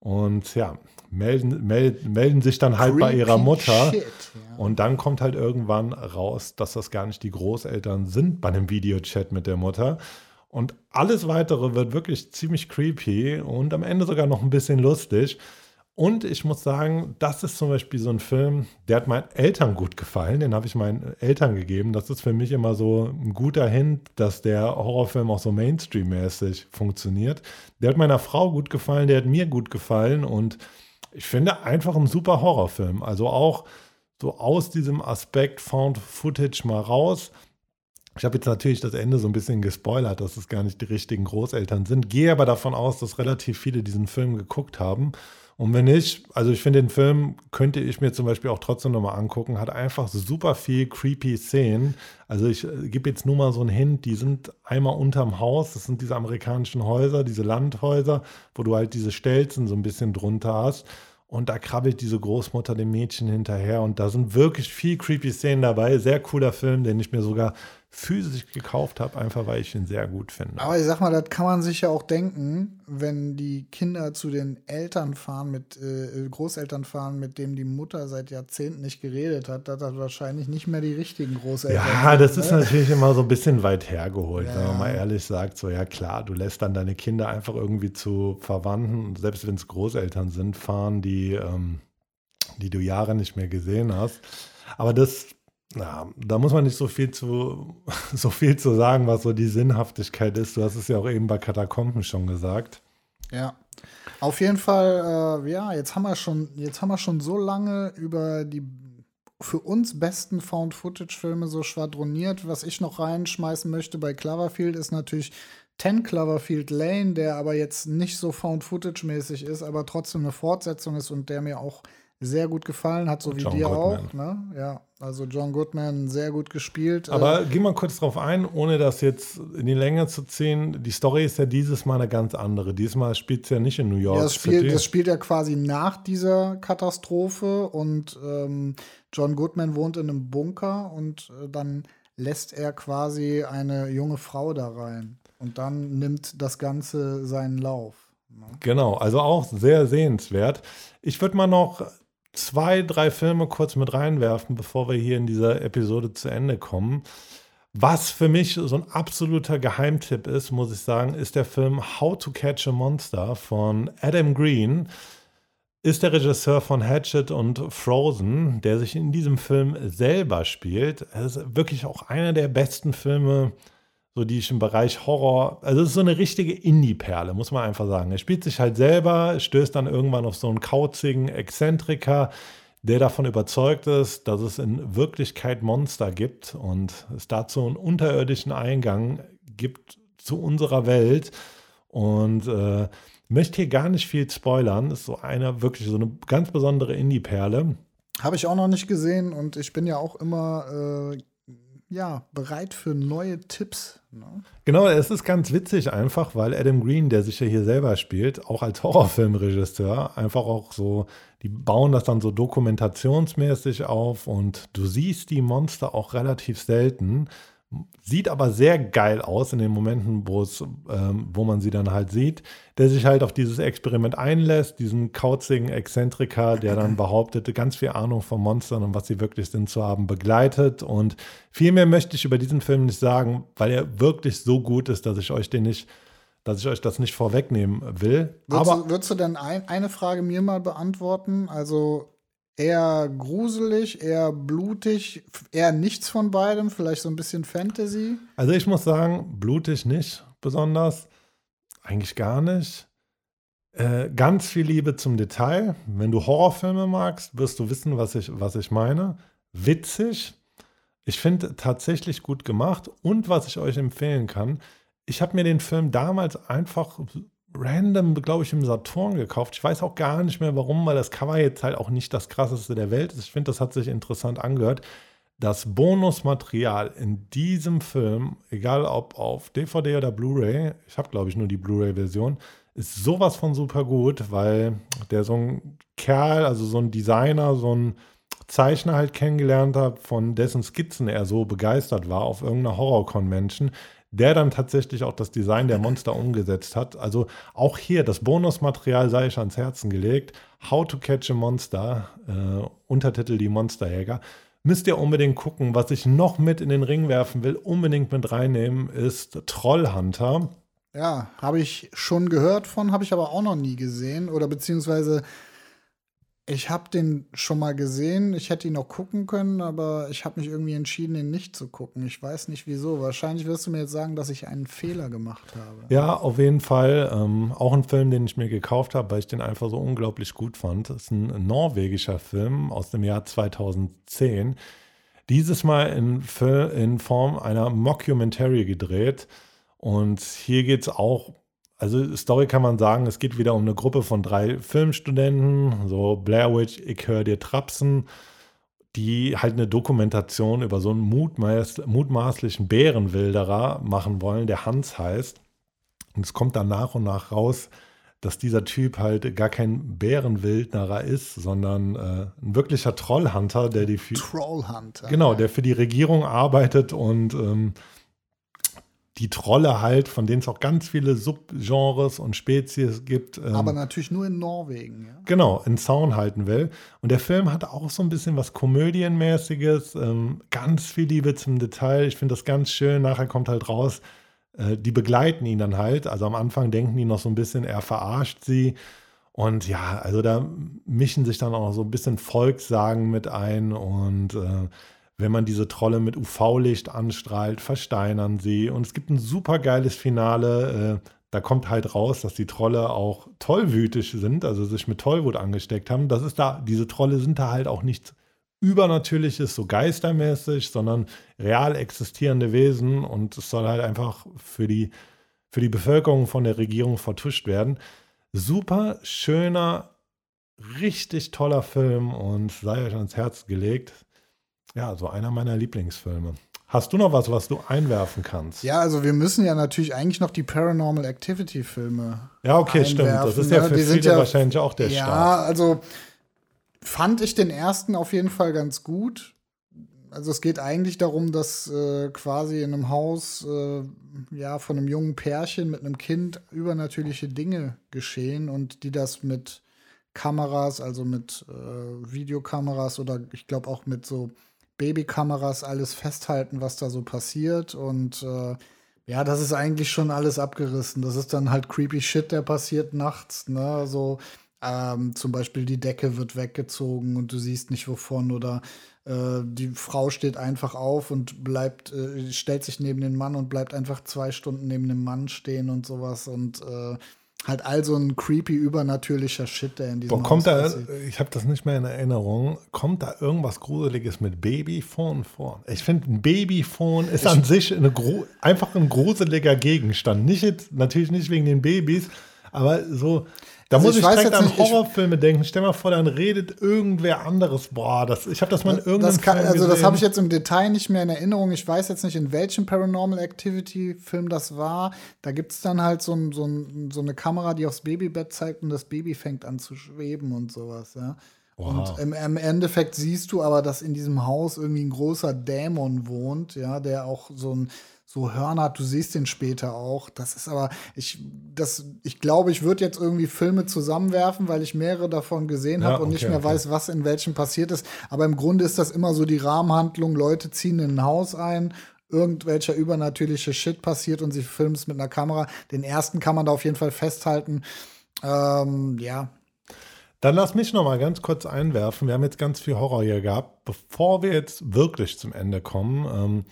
S1: Und ja, melden, melden, melden sich dann halt bei ihrer
S2: Creepy
S1: Mutter.
S2: Shit, ja.
S1: Und dann kommt halt irgendwann raus, dass das gar nicht die Großeltern sind bei einem Videochat mit der Mutter. Und alles weitere wird wirklich ziemlich creepy und am Ende sogar noch ein bisschen lustig. Und ich muss sagen, das ist zum Beispiel so ein Film, der hat meinen Eltern gut gefallen. Den habe ich meinen Eltern gegeben. Das ist für mich immer so ein guter Hint, dass der Horrorfilm auch so Mainstream-mäßig funktioniert. Der hat meiner Frau gut gefallen, der hat mir gut gefallen. Und ich finde einfach ein super Horrorfilm. Also auch so aus diesem Aspekt Found Footage mal raus. Ich habe jetzt natürlich das Ende so ein bisschen gespoilert, dass es gar nicht die richtigen Großeltern sind. Gehe aber davon aus, dass relativ viele diesen Film geguckt haben. Und wenn nicht, also ich finde den Film könnte ich mir zum Beispiel auch trotzdem nochmal angucken, hat einfach super viel creepy Szenen. Also ich äh, gebe jetzt nur mal so einen Hint, die sind einmal unterm Haus, das sind diese amerikanischen Häuser, diese Landhäuser, wo du halt diese Stelzen so ein bisschen drunter hast. Und da krabbelt diese Großmutter dem Mädchen hinterher. Und da sind wirklich viel creepy Szenen dabei. Sehr cooler Film, den ich mir sogar physisch gekauft habe, einfach weil ich ihn sehr gut finde.
S2: Aber ich sag mal, das kann man sich ja auch denken, wenn die Kinder zu den Eltern fahren, mit äh, Großeltern fahren, mit denen die Mutter seit Jahrzehnten nicht geredet hat, dass das wahrscheinlich nicht mehr die richtigen Großeltern
S1: Ja,
S2: sind,
S1: das ist
S2: ne?
S1: natürlich immer so ein bisschen weit hergeholt, wenn
S2: Ja.
S1: man mal ehrlich sagt, so ja klar, du lässt dann deine Kinder einfach irgendwie zu Verwandten, und selbst wenn es Großeltern sind, fahren, die, ähm, die du Jahre nicht mehr gesehen hast. Aber das Na, da muss man nicht so viel zu so viel zu sagen, was so die Sinnhaftigkeit ist. Du hast es ja auch eben bei Katakomben schon gesagt.
S2: Ja. Auf jeden Fall, äh, ja, jetzt haben wir schon, jetzt haben wir schon so lange über die für uns besten Found-Footage-Filme so schwadroniert. Was ich noch reinschmeißen möchte bei Cloverfield ist natürlich 10 Cloverfield Lane, der aber jetzt nicht so Found-Footage-mäßig ist, aber trotzdem eine Fortsetzung ist und der mir auch sehr gut gefallen hat, so wie John dir Goodman. auch. Ne? Ja, also John Goodman sehr gut gespielt.
S1: Aber äh, geh mal kurz drauf ein, ohne das jetzt in die Länge zu ziehen. Die Story ist ja dieses Mal eine ganz andere. Diesmal spielt es ja nicht in New York.
S2: Ja, das, spielt, das spielt ja quasi nach dieser Katastrophe und ähm, John Goodman wohnt in einem Bunker und äh, dann lässt er quasi eine junge Frau da rein. Und dann nimmt das Ganze seinen Lauf.
S1: Ne? Genau, also auch sehr sehenswert. Ich würde mal noch zwei, drei Filme kurz mit reinwerfen, bevor wir hier in dieser Episode zu Ende kommen. Was für mich so ein absoluter Geheimtipp ist, muss ich sagen, ist der Film How to Catch a Monster von Adam Green. Ist der Regisseur von Hatchet und Frozen, der sich in diesem Film selber spielt. Es ist wirklich auch einer der besten Filme, so die ich im Bereich Horror, also es ist so eine richtige Indie-Perle, muss man einfach sagen. Er spielt sich halt selber, stößt dann irgendwann auf so einen kauzigen Exzentriker, der davon überzeugt ist, dass es in Wirklichkeit Monster gibt und es dazu einen unterirdischen Eingang gibt zu unserer Welt. Und äh, möchte hier gar nicht viel spoilern. Ist so eine wirklich so eine ganz besondere Indie-Perle.
S2: Habe ich auch noch nicht gesehen und ich bin ja auch immer äh, ja, bereit für neue Tipps. Ne?
S1: Genau, es ist ganz witzig einfach, weil Adam Green, der sich ja hier selber spielt, auch als Horrorfilmregisseur, einfach auch so, die bauen das dann so dokumentationsmäßig auf und du siehst die Monster auch relativ selten. Sieht aber sehr geil aus in den Momenten, wo es, ähm, wo man sie dann halt sieht, der sich halt auf dieses Experiment einlässt, diesen kauzigen Exzentriker, der dann behauptet, ganz viel Ahnung von Monstern und was sie wirklich sind zu haben, begleitet. Und viel mehr möchte ich über diesen Film nicht sagen, weil er wirklich so gut ist, dass ich euch den nicht, dass ich euch das nicht vorwegnehmen will.
S2: Würdest, aber, du, würdest du denn ein, eine Frage mir mal beantworten? Also eher gruselig, eher blutig, eher nichts von beidem, vielleicht so ein bisschen Fantasy.
S1: Also ich muss sagen, blutig nicht besonders, eigentlich gar nicht. Äh, ganz viel Liebe zum Detail. Wenn du Horrorfilme magst, wirst du wissen, was ich, was ich meine. Witzig. Ich finde tatsächlich gut gemacht. Und was ich euch empfehlen kann, ich habe mir den Film damals einfach random, glaube ich, im Saturn gekauft. Ich weiß auch gar nicht mehr warum, weil das Cover jetzt halt auch nicht das krasseste der Welt ist. Ich finde, das hat sich interessant angehört. Das Bonusmaterial in diesem Film, egal ob auf DVD oder Blu-ray, ich habe glaube ich nur die Blu-ray-Version, ist sowas von super gut, weil der so ein Kerl, also so ein Designer, so ein Zeichner halt kennengelernt hat, von dessen Skizzen er so begeistert war auf irgendeiner Horror-Convention, der dann tatsächlich auch das Design der Monster umgesetzt hat. Also auch hier, das Bonusmaterial sei ich ans Herzen gelegt. How to Catch a Monster, äh, Untertitel Die Monsterjäger. Müsst ihr unbedingt gucken. Was ich noch mit in den Ring werfen will, unbedingt mit reinnehmen, ist Trollhunter.
S2: Ja, habe ich schon gehört von, habe ich aber auch noch nie gesehen. Oder beziehungsweise ich habe den schon mal gesehen. Ich hätte ihn noch gucken können, aber ich habe mich irgendwie entschieden, ihn nicht zu gucken. Ich weiß nicht wieso. Wahrscheinlich wirst du mir jetzt sagen, dass ich einen Fehler gemacht habe.
S1: Ja, auf jeden Fall. Ähm, auch ein Film, den ich mir gekauft habe, weil ich den einfach so unglaublich gut fand. Das ist ein norwegischer Film aus dem Jahr 2010. Dieses Mal in, in Form einer Mockumentary gedreht. Und hier geht es auch also Story kann man sagen, es geht wieder um eine Gruppe von drei Filmstudenten, so Blair Witch, ich höre dir trapsen, die halt eine Dokumentation über so einen mutmaß, mutmaßlichen Bärenwilderer machen wollen, der Hans heißt. Und es kommt dann nach und nach raus, dass dieser Typ halt gar kein Bärenwildnerer ist, sondern äh, ein wirklicher Trollhunter, der die für,
S2: Trollhunter.
S1: Genau, der für die Regierung arbeitet und ähm, die Trolle halt, von denen es auch ganz viele Subgenres und Spezies gibt.
S2: Ähm, Aber natürlich nur in Norwegen. Ja?
S1: Genau, in Zaun halten will. Und der Film hat auch so ein bisschen was Komödienmäßiges, ähm, ganz viel Liebe zum Detail. Ich finde das ganz schön. Nachher kommt halt raus, äh, die begleiten ihn dann halt. Also am Anfang denken die noch so ein bisschen, er verarscht sie. Und ja, also da mischen sich dann auch noch so ein bisschen Volkssagen mit ein und äh, wenn man diese Trolle mit UV-Licht anstrahlt, versteinern sie. Und es gibt ein super geiles Finale. Äh, da kommt halt raus, dass die Trolle auch tollwütig sind, also sich mit Tollwut angesteckt haben. Das ist da, diese Trolle sind da halt auch nichts Übernatürliches, so geistermäßig, sondern real existierende Wesen und es soll halt einfach für die, für die Bevölkerung von der Regierung vertuscht werden. Super schöner, richtig toller Film und sei euch ans Herz gelegt. Ja, so einer meiner Lieblingsfilme. Hast du noch was, was du einwerfen kannst?
S2: Ja, also wir müssen ja natürlich eigentlich noch die Paranormal Activity Filme.
S1: Ja, okay, einwerfen. stimmt. Das ist ja ne? für viele ja, wahrscheinlich auch der
S2: ja,
S1: Start.
S2: Ja, also fand ich den ersten auf jeden Fall ganz gut. Also es geht eigentlich darum, dass äh, quasi in einem Haus äh, ja von einem jungen Pärchen mit einem Kind übernatürliche Dinge geschehen und die das mit Kameras, also mit äh, Videokameras oder ich glaube auch mit so Babykameras alles festhalten, was da so passiert. Und äh, ja, das ist eigentlich schon alles abgerissen. Das ist dann halt creepy Shit, der passiert nachts. Ne? So ähm, zum Beispiel die Decke wird weggezogen und du siehst nicht wovon oder äh, die Frau steht einfach auf und bleibt, äh, stellt sich neben den Mann und bleibt einfach zwei Stunden neben dem Mann stehen und sowas und äh, halt all so ein creepy, übernatürlicher Shit, der in diesem
S1: Boah, kommt Haus da, ich habe das nicht mehr in Erinnerung, kommt da irgendwas Gruseliges mit Babyphone vor? Ich finde, ein Babyphone ist ich an sich eine, einfach ein gruseliger Gegenstand. Nicht jetzt, natürlich nicht wegen den Babys, aber so da also muss ich, ich direkt an Horrorfilme ich, denken. Stell mal vor, dann redet irgendwer anderes. Boah, das, ich habe das mal in irgendeinem
S2: das kann, Film Also das habe ich jetzt im Detail nicht mehr in Erinnerung. Ich weiß jetzt nicht, in welchem Paranormal Activity Film das war. Da gibt es dann halt so, ein, so, ein, so, eine Kamera, die aufs Babybett zeigt und das Baby fängt an zu schweben und sowas, ja. Wow. Und im, im, Endeffekt siehst du aber, dass in diesem Haus irgendwie ein großer Dämon wohnt, ja, der auch so ein so Hörner. Du siehst den später auch. Das ist aber, ich, das, ich glaube, ich würde jetzt irgendwie Filme zusammenwerfen, weil ich mehrere davon gesehen habe ja, okay, und nicht mehr okay. weiß, was in welchem passiert ist. Aber im Grunde ist das immer so die Rahmenhandlung. Leute ziehen in ein Haus ein irgendwelcher übernatürliche Shit passiert und sie filmen es mit einer Kamera. Den ersten kann man da auf jeden Fall festhalten. Ähm, ja.
S1: Dann lass mich noch mal ganz kurz einwerfen. Wir haben jetzt ganz viel Horror hier gehabt. Bevor wir jetzt wirklich zum Ende kommen, ähm,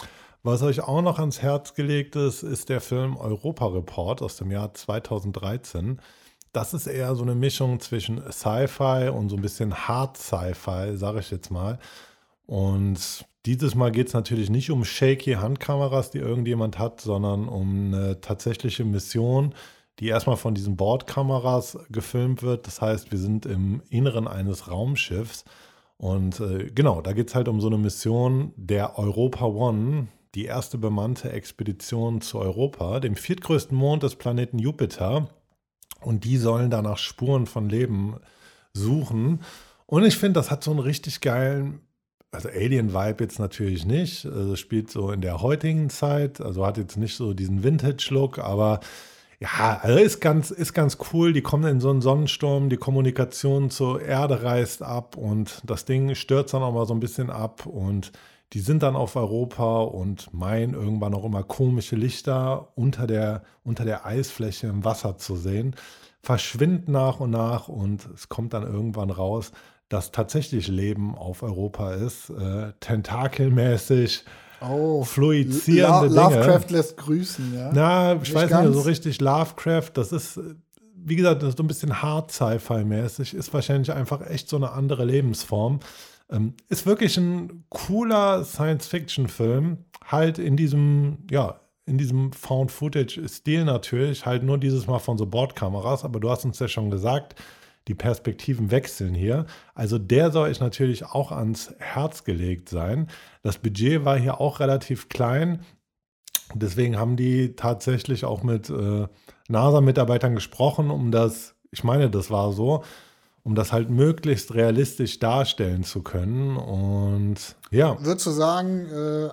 S1: was euch auch noch ans Herz gelegt ist, ist der Film Europa Report aus dem Jahr 2013. Das ist eher so eine Mischung zwischen Sci-Fi und so ein bisschen Hard Sci-Fi, sage ich jetzt mal. Und dieses Mal geht es natürlich nicht um shaky Handkameras, die irgendjemand hat, sondern um eine tatsächliche Mission, die erstmal von diesen Bordkameras gefilmt wird. Das heißt, wir sind im Inneren eines Raumschiffs. Und äh, genau, da geht es halt um so eine Mission der Europa One, die erste bemannte Expedition zu Europa, dem viertgrößten Mond des Planeten Jupiter. Und die sollen danach Spuren von Leben suchen. Und ich finde, das hat so einen richtig geilen, also Alien-Vibe jetzt natürlich nicht. Also spielt so in der heutigen Zeit, also hat jetzt nicht so diesen Vintage-Look, aber ja, also ist ganz, ist ganz cool. Die kommen in so einen Sonnensturm, die Kommunikation zur Erde reißt ab und das Ding stürzt dann auch mal so ein bisschen ab und die sind dann auf Europa und meinen irgendwann auch immer komische Lichter unter der, unter der Eisfläche im Wasser zu sehen, verschwinden nach und nach und es kommt dann irgendwann raus, dass tatsächlich Leben auf Europa ist, äh, tentakelmäßig. Oh, fluizierende
S2: La Dinge. Lovecraft lässt grüßen, ja.
S1: Na, ich nicht weiß ganz. nicht so richtig. Lovecraft, das ist, wie gesagt, das ist so ein bisschen hard Sci-Fi-mäßig, ist wahrscheinlich einfach echt so eine andere Lebensform. Ähm, ist wirklich ein cooler Science-Fiction-Film, halt in diesem, ja, in diesem Found-Footage-Stil natürlich, halt nur dieses Mal von so Bordkameras, aber du hast uns ja schon gesagt, die Perspektiven wechseln hier. Also der soll euch natürlich auch ans Herz gelegt sein. Das Budget war hier auch relativ klein. Deswegen haben die tatsächlich auch mit äh, NASA-Mitarbeitern gesprochen, um das, ich meine, das war so, um das halt möglichst realistisch darstellen zu können. Und ja.
S2: Würdest du sagen, äh,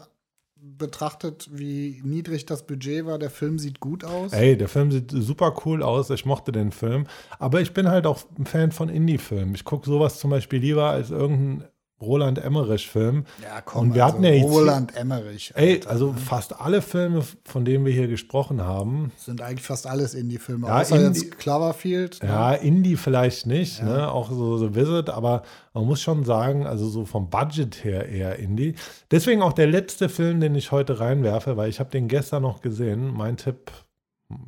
S2: betrachtet, wie niedrig das Budget war, der Film sieht gut aus?
S1: Ey, der Film sieht super cool aus. Ich mochte den Film. Aber ich bin halt auch ein Fan von Indie-Filmen. Ich gucke sowas zum Beispiel lieber als irgendein Roland Emmerich-Film.
S2: Ja, komm,
S1: Und wir
S2: also
S1: hatten ja
S2: Roland Emmerich.
S1: Ey,
S2: Alter,
S1: also
S2: ne?
S1: fast alle Filme, von denen wir hier gesprochen haben,
S2: sind eigentlich fast alles Indie-Filme.
S1: Ja,
S2: außer
S1: Indie-
S2: jetzt Cloverfield. ne?
S1: Ja, Indie vielleicht nicht,
S2: Ja.
S1: ne? auch so The Visit, aber man muss schon sagen, also so vom Budget her eher Indie. Deswegen auch der letzte Film, den ich heute reinwerfe, weil ich habe den gestern noch gesehen. Mein Tipp,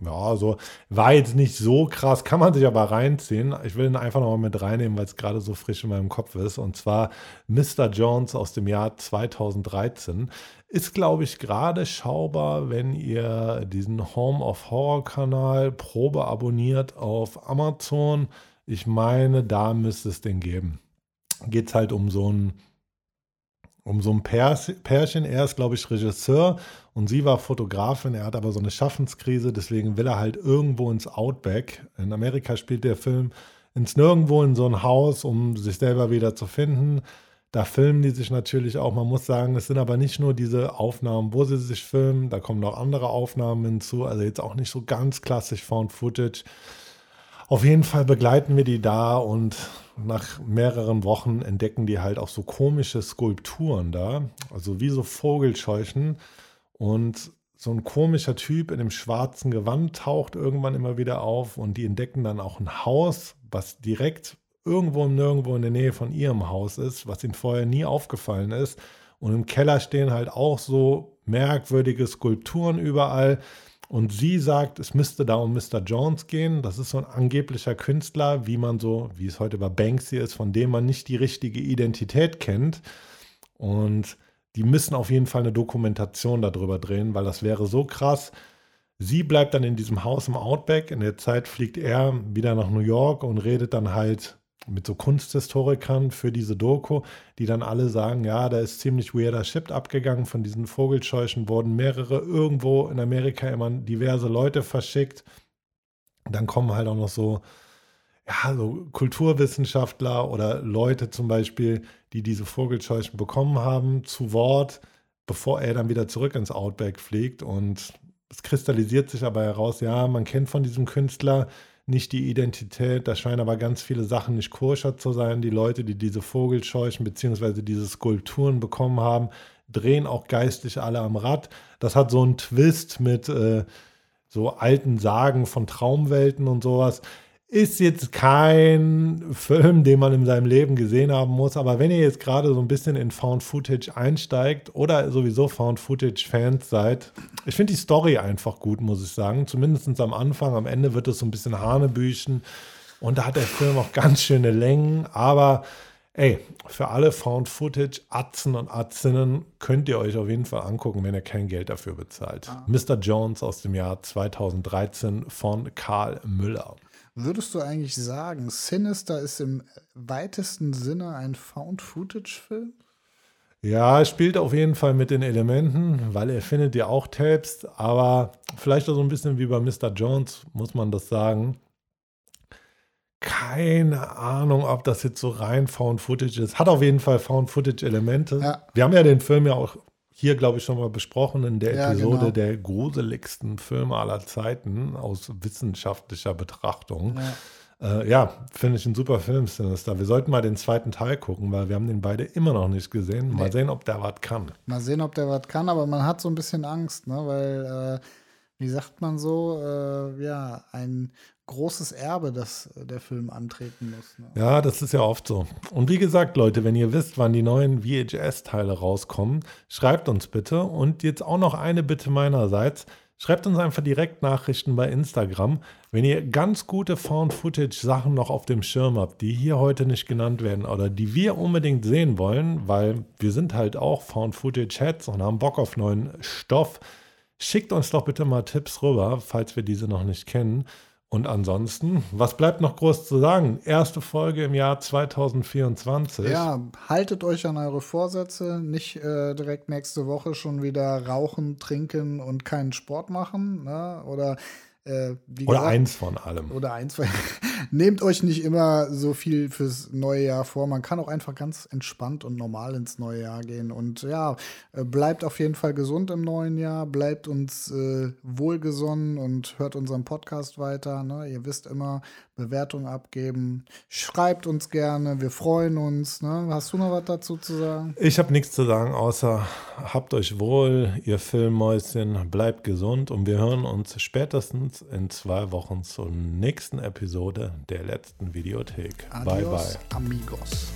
S1: ja, so war jetzt nicht so krass, kann man sich aber reinziehen. Ich will ihn einfach noch mal mit reinnehmen, weil es gerade so frisch in meinem Kopf ist. Und zwar Mr. Jones aus dem Jahr 2013. Ist, glaube ich, gerade schaubar, wenn ihr diesen Home of Horror Kanal Probe abonniert auf Amazon. Ich meine, da müsste es den geben. Geht es halt um so ein, um so ein Pärchen. Er ist, glaube ich, Regisseur und sie war Fotografin. Er hat aber so eine Schaffenskrise, deswegen will er halt irgendwo ins Outback. In Amerika spielt der Film ins Nirgendwo in so ein Haus, um sich selber wieder zu finden. Da filmen die sich natürlich auch. Man muss sagen, es sind aber nicht nur diese Aufnahmen, wo sie sich filmen, da kommen noch andere Aufnahmen hinzu. Also jetzt auch nicht so ganz klassisch Found Footage. Auf jeden Fall begleiten wir die da und nach mehreren Wochen entdecken die halt auch so komische Skulpturen da. Also wie so Vogelscheuchen. Und so ein komischer Typ in dem schwarzen Gewand taucht irgendwann immer wieder auf und die entdecken dann auch ein Haus, was direkt irgendwo und nirgendwo in der Nähe von ihrem Haus ist, was ihnen vorher nie aufgefallen ist. Und im Keller stehen halt auch so merkwürdige Skulpturen überall. Und sie sagt, es müsste da um Mr. Jones gehen. Das ist so ein angeblicher Künstler, wie man so, wie es heute bei Banksy ist, von dem man nicht die richtige Identität kennt. Und die müssen auf jeden Fall eine Dokumentation darüber drehen, weil das wäre so krass. Sie bleibt dann in diesem Haus im Outback. In der Zeit fliegt er wieder nach New York und redet dann halt mit so Kunsthistorikern für diese Doku, die dann alle sagen, ja, da ist ziemlich weirder Shit abgegangen. Von diesen Vogelscheuchen wurden mehrere irgendwo in Amerika immer diverse Leute verschickt. Dann kommen halt auch noch so, ja, so Kulturwissenschaftler oder Leute zum Beispiel, die diese Vogelscheuchen bekommen haben, zu Wort, bevor er dann wieder zurück ins Outback fliegt. Und es kristallisiert sich aber heraus, ja, man kennt von diesem Künstler nicht die Identität, da scheinen aber ganz viele Sachen nicht koscher zu sein. Die Leute, die diese Vogelscheuchen bzw. diese Skulpturen bekommen haben, drehen auch geistig alle am Rad. Das hat so einen Twist mit äh, so alten Sagen von Traumwelten und sowas. Ist jetzt kein Film, den man in seinem Leben gesehen haben muss, aber wenn ihr jetzt gerade so ein bisschen in Found Footage einsteigt oder sowieso Found Footage-Fans seid, ich finde die Story einfach gut, muss ich sagen. Zumindest am Anfang, am Ende wird es so ein bisschen Hanebüchen und da hat der Film auch ganz schöne Längen, aber ey, für alle Found Footage Atzen und Atzinnen könnt ihr euch auf jeden Fall angucken, wenn ihr kein Geld dafür bezahlt. Mr. Jones aus dem Jahr 2013 von Karl Müller.
S2: Würdest du eigentlich sagen, Sinister ist im weitesten Sinne ein Found-Footage-Film?
S1: Ja, er spielt auf jeden Fall mit den Elementen, weil er findet ja auch Tapes, aber vielleicht auch so ein bisschen wie bei Mr. Jones, muss man das sagen. Keine Ahnung, ob das jetzt so rein Found Footage ist. Hat auf jeden Fall Found Footage-Elemente.
S2: Ja.
S1: Wir haben ja den Film ja auch hier, glaube ich, schon mal besprochen in der
S2: Ja,
S1: Episode
S2: genau.
S1: der gruseligsten Filme aller Zeiten aus wissenschaftlicher Betrachtung.
S2: Ja.
S1: Äh, ja, finde ich ein super Film, Sinister. Wir sollten mal den zweiten Teil gucken, weil wir haben den beide immer noch nicht gesehen. Mal
S2: Nee.
S1: sehen, ob der was kann.
S2: Mal sehen, ob der was kann, aber man hat so ein bisschen Angst, ne? weil, äh, wie sagt man so, äh, ja, ein großes Erbe, das äh, der Film antreten muss. Ne?
S1: Ja, das ist ja oft so. Und wie gesagt, Leute, wenn ihr wisst, wann die neuen VHS-Teile rauskommen, schreibt uns bitte. Und jetzt auch noch eine Bitte meinerseits. Schreibt uns einfach direkt Nachrichten bei Instagram, wenn ihr ganz gute Found-Footage-Sachen noch auf dem Schirm habt, die hier heute nicht genannt werden oder die wir unbedingt sehen wollen, weil wir sind halt auch Found-Footage-Heads und haben Bock auf neuen Stoff. Schickt uns doch bitte mal Tipps rüber, falls wir diese noch nicht kennen. Und ansonsten, was bleibt noch groß zu sagen? Erste Folge im Jahr 2024.
S2: Ja, haltet euch an eure Vorsätze, nicht äh, direkt nächste Woche schon wieder rauchen, trinken und keinen Sport machen. Ne? Oder äh,
S1: Oder
S2: gesagt,
S1: eins von allem.
S2: Oder eins. von- nehmt euch nicht immer so viel fürs neue Jahr vor. Man kann auch einfach ganz entspannt und normal ins neue Jahr gehen. Und ja, äh, bleibt auf jeden Fall gesund im neuen Jahr, bleibt uns äh, wohlgesonnen und hört unseren Podcast weiter. Ne? Ihr wisst immer, Bewertung abgeben. Schreibt uns gerne, wir freuen uns. Ne? Hast du noch was dazu zu sagen?
S1: Ich habe nichts zu sagen, außer habt euch wohl, ihr Filmmäuschen, bleibt gesund und wir hören uns spätestens in zwei Wochen zur nächsten Episode der letzten Videothek.
S2: Adios,
S1: bye bye.
S2: Amigos.